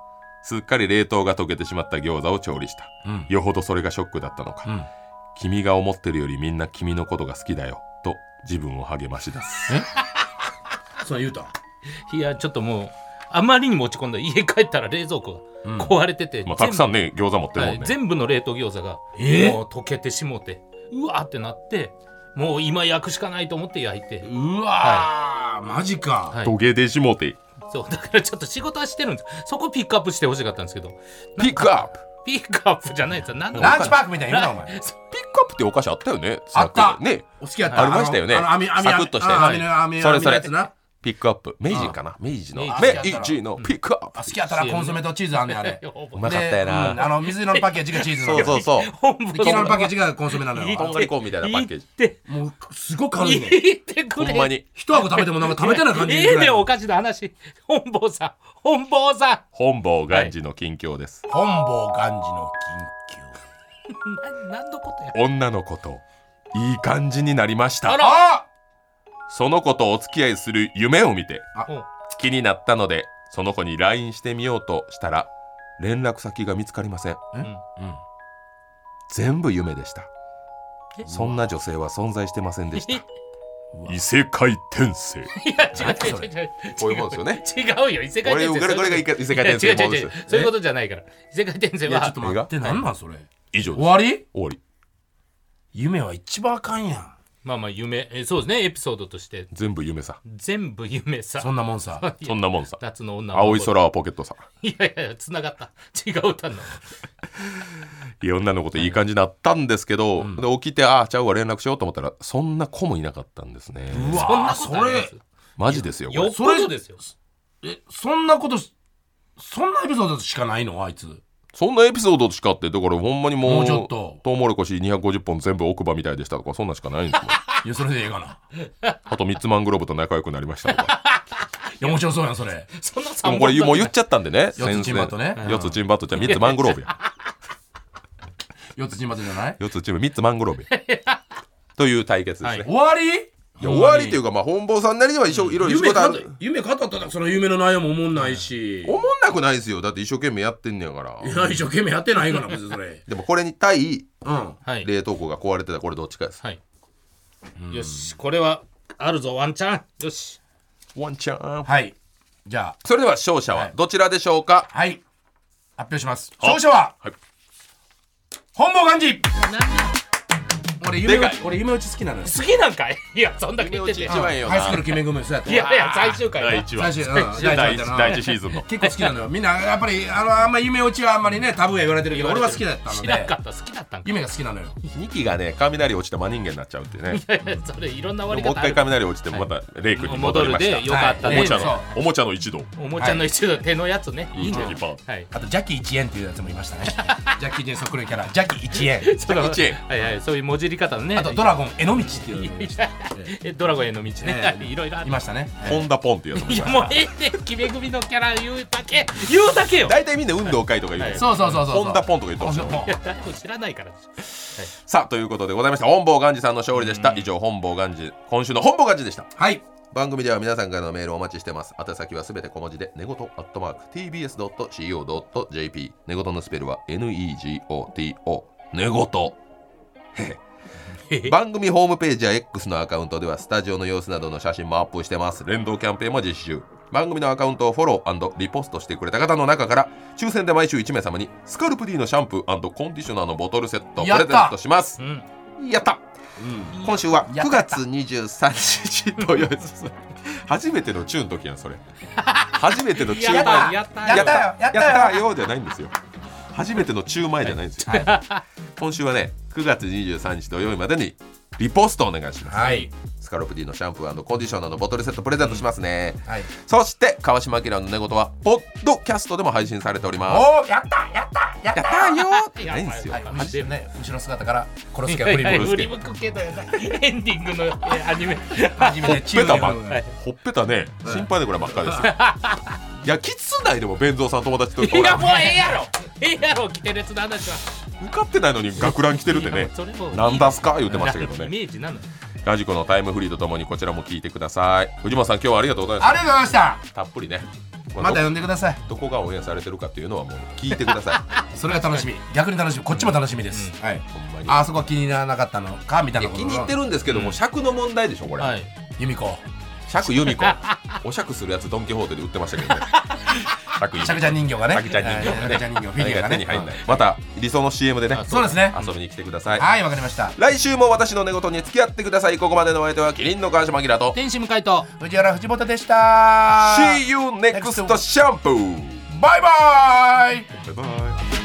すっかり冷凍が溶けてしまった餃子を調理した。うん。よほどそれがショックだったのか、うん。君が思ってるよりみんな君のことが好きだよ。と自分を励まし出す。<laughs> そう言うた？いやちょっともうあまりに持ち込んだ家帰ったら冷蔵庫うん。が壊れてて、まあ、たくさん、んね餃子持ってるもんね、はい、全部の冷凍餃子がえもう溶けてしもてうわーってなってもう今焼くしかないと思って焼いて、うわーマジか。はい、トゲでしもて。そうだからちょっと仕事はしてるんですそこピックアップしてほしかったんですけど。ピックアップ？ピックアップじゃないですよ。何のランチパークみたいに言うなお前。ピックアップってお菓子あったよね。あった。ねお好きやった。ありましたよね。あの網網サクッとしたやつそれそれピックアップ。明治かな？明治の。明治の。ピックアップ。あ好きやったらコンソメとチーズあんねんあれ。<laughs> うまかったよでうん。あなの水色のパッケージがチーズの。そうそうそう。<laughs> 黄色のパッケージがコンソメなのとんよがりコーンみたいなパッケージ。言ってもうすごく軽いね。言ってくれ。ほんまに。一箱食べてもなんか食べてない感じええね。おかしな話。本坊さん。本坊さん。本坊元治の近況です。本坊元治のな <laughs> 何のことや。女の子といい感じになりました。あら。あその子とお付き合いする夢を見てうん。気になったのでその子に LINE してみようとしたら連絡先が見つかりません。うん。うん。全部夢でした。え？そんな女性は存在してませんでした。<laughs> え異世界転生。<laughs> いや違う違う違う違う。こういうもんですよね。違うよ異世界これ転生これこれが異世界転生違う違う違う。そういうことじゃないから。異世界転生は。ちょっと待ってなんなんそれ？以上終わり？終わり。夢は一番あかんやんまあまあ夢。えそうですね。エピソードとして。全部夢さ。全部夢さ。そんなもんさ。そんなもんさ。夏の女青い空はポケットさ。いやいやつながった。違う歌の。いや女の子といい感じになったんですけど、で起きてああちゃうわ連絡しようと思ったらそんな子もいなかったんですね。うそんなわことあります。マジですよこれ。よっぽどですよ。えそんなことしそんなエピソードしかないの？あいつそんなエピソードしかってだからほんまにもうもうちょっと。トウモロコシ250本全部奥歯みたいでしたとかそんなんしかないんですよ <laughs> いやそれでええかな。あとミッツマングローブと仲良くなりましたとか。<laughs> いや面白そうやんそれ。そんなで三もこれもう言っちゃったんでね四つチンバットね四つチンバットじゃミッツマングローブや。<laughs> 四つチンバットじゃない？四つチンバミッツマングローブや。という対決ですね、はい。終わり？いや終わりというかまあ本坊さんなりには一生いろいろ仕夢か事ある。夢語ったらその夢の内容も思んないし。思んなくないですよ。だって一生懸命やってんねやから。いや一生懸命やってないから別にそれ。<laughs> でもこれに対うん。はい。冷凍庫が壊れてたこれどっちかです。はい。よしこれはあるぞワンチャン。よし。ワンチャン。はい。じゃあ。それでは勝者ははい。どちらでしょうか、はい。発表します。勝者ははい。本坊幹事俺夢でかい。俺夢打ち好きなのよ。好きなんかい？いやそんだけ言ってて夢打ち一番ええよな。ハイスクール決め組そうやったいやいや最終回第は1話。最終うん第第一第一シーズンの。結構好きなのよ。みんなやっぱりあのあんま夢落ちはあんまりねタブーや言われてるけど俺は好きだったの知らんかでった。好きだったんか。夢が好きなのよ。2期がね雷落ちて真人間になっちゃうっていうね。それいろんなもう終わり方ある。一回雷落ちてまたレイ君に戻戻るりましたでよかったね。おもちゃのおもちゃの一度。おもちゃの一度手のやつね。い。いね。いいねはい。あとジャッキー1円っていうやつもいましたね。<laughs> ジャッキー1円そっくりのキャラ。ジャッキー1円。<laughs> その一円。はいはいそういうもじり方のねあとドラゴンへの道っていうのいもいましたやえドラゴンへの道ね。ええ。<laughs> いろいろある。いましたね。ホンダポンっていうやつもいやもうええね決め組のキャラ言うだけ。言うだけよ。大体みんな運動会とか言うてそうそうそうそう。ホンダポンとか言ってましたよホンダポン。いや誰も知らないから。<laughs> さあということでございました。本坊元治さんの勝利でした。以上本坊元治今週の本坊元治でした。はい。番組では皆さんからのメールをお待ちしてます。宛先はすべて小文字で寝言アットマーク tbs.co.jp 寝言のスペルは negoto 寝言番組ホームページや X のアカウントではスタジオの様子などの写真もアップしてます。連動キャンペーンも実施中。番組のアカウントをフォローリポストしてくれた方の中から抽選で毎週1名様にスカルプ D のシャンプーコンディショナーのボトルセットをプレゼントします。うん。やった！今週は9やった。月23日土曜日初めてのチューの時やんそれ。初めてのチューやった前やったやった。よやったよやったよじゃないんですよ初めてのチュー前じゃないんですよ、今週はね9月23日土曜日までにリポストお願いします、はいスカルプ D のシャンプーコンディショナーのボトルセットプレゼントしますね、はい。そして川島明の寝言はポッドキャストでも配信されております。おおやったやったやった。よーやないんですよ、はい。は後ろね後ろ姿から殺すい。気が振り向くけどエンディングのえアニメ初めてチームほっぺたね心配でこればっかりです。よ <laughs> いやキツないでも弁蔵さん友達といやもうええやろ。ええやろキテレツの話は。受かってないのに学ラン来てるってね。もうそれもなんだすか？言ってましたけどイねメージなのラジコのタイムフリーとともにこちらも聞いてください。藤本さん今日はありがとうございまありがとうございました。すたっぷりね。また呼んでください。どこが応援されてるかっていうのはもう聞いてください。<laughs> それが楽しみ。逆に楽しみ。こっちも楽しみです。はい。ほんまに。あそこ気にならなかったのかみたいなこと。いや気に入ってるんですけども、尺の問題でしょこれ、はい。由美子尺由美子お尺するやつドン・キホーテで売ってましたけどね。尺由美子しゃくちゃん人形がね。しゃくちゃん人形がね。しゃくちゃん人形フィギュアが手に入んねない。また理想の CM でね。あそうですね。遊びに来てください。はいわかりました。来週も私の寝言に付き合ってください。ここまでのお相手はキリンの川島明と。天使向かいと。藤原藤本でした。See you next shampoo バイバイバイバイ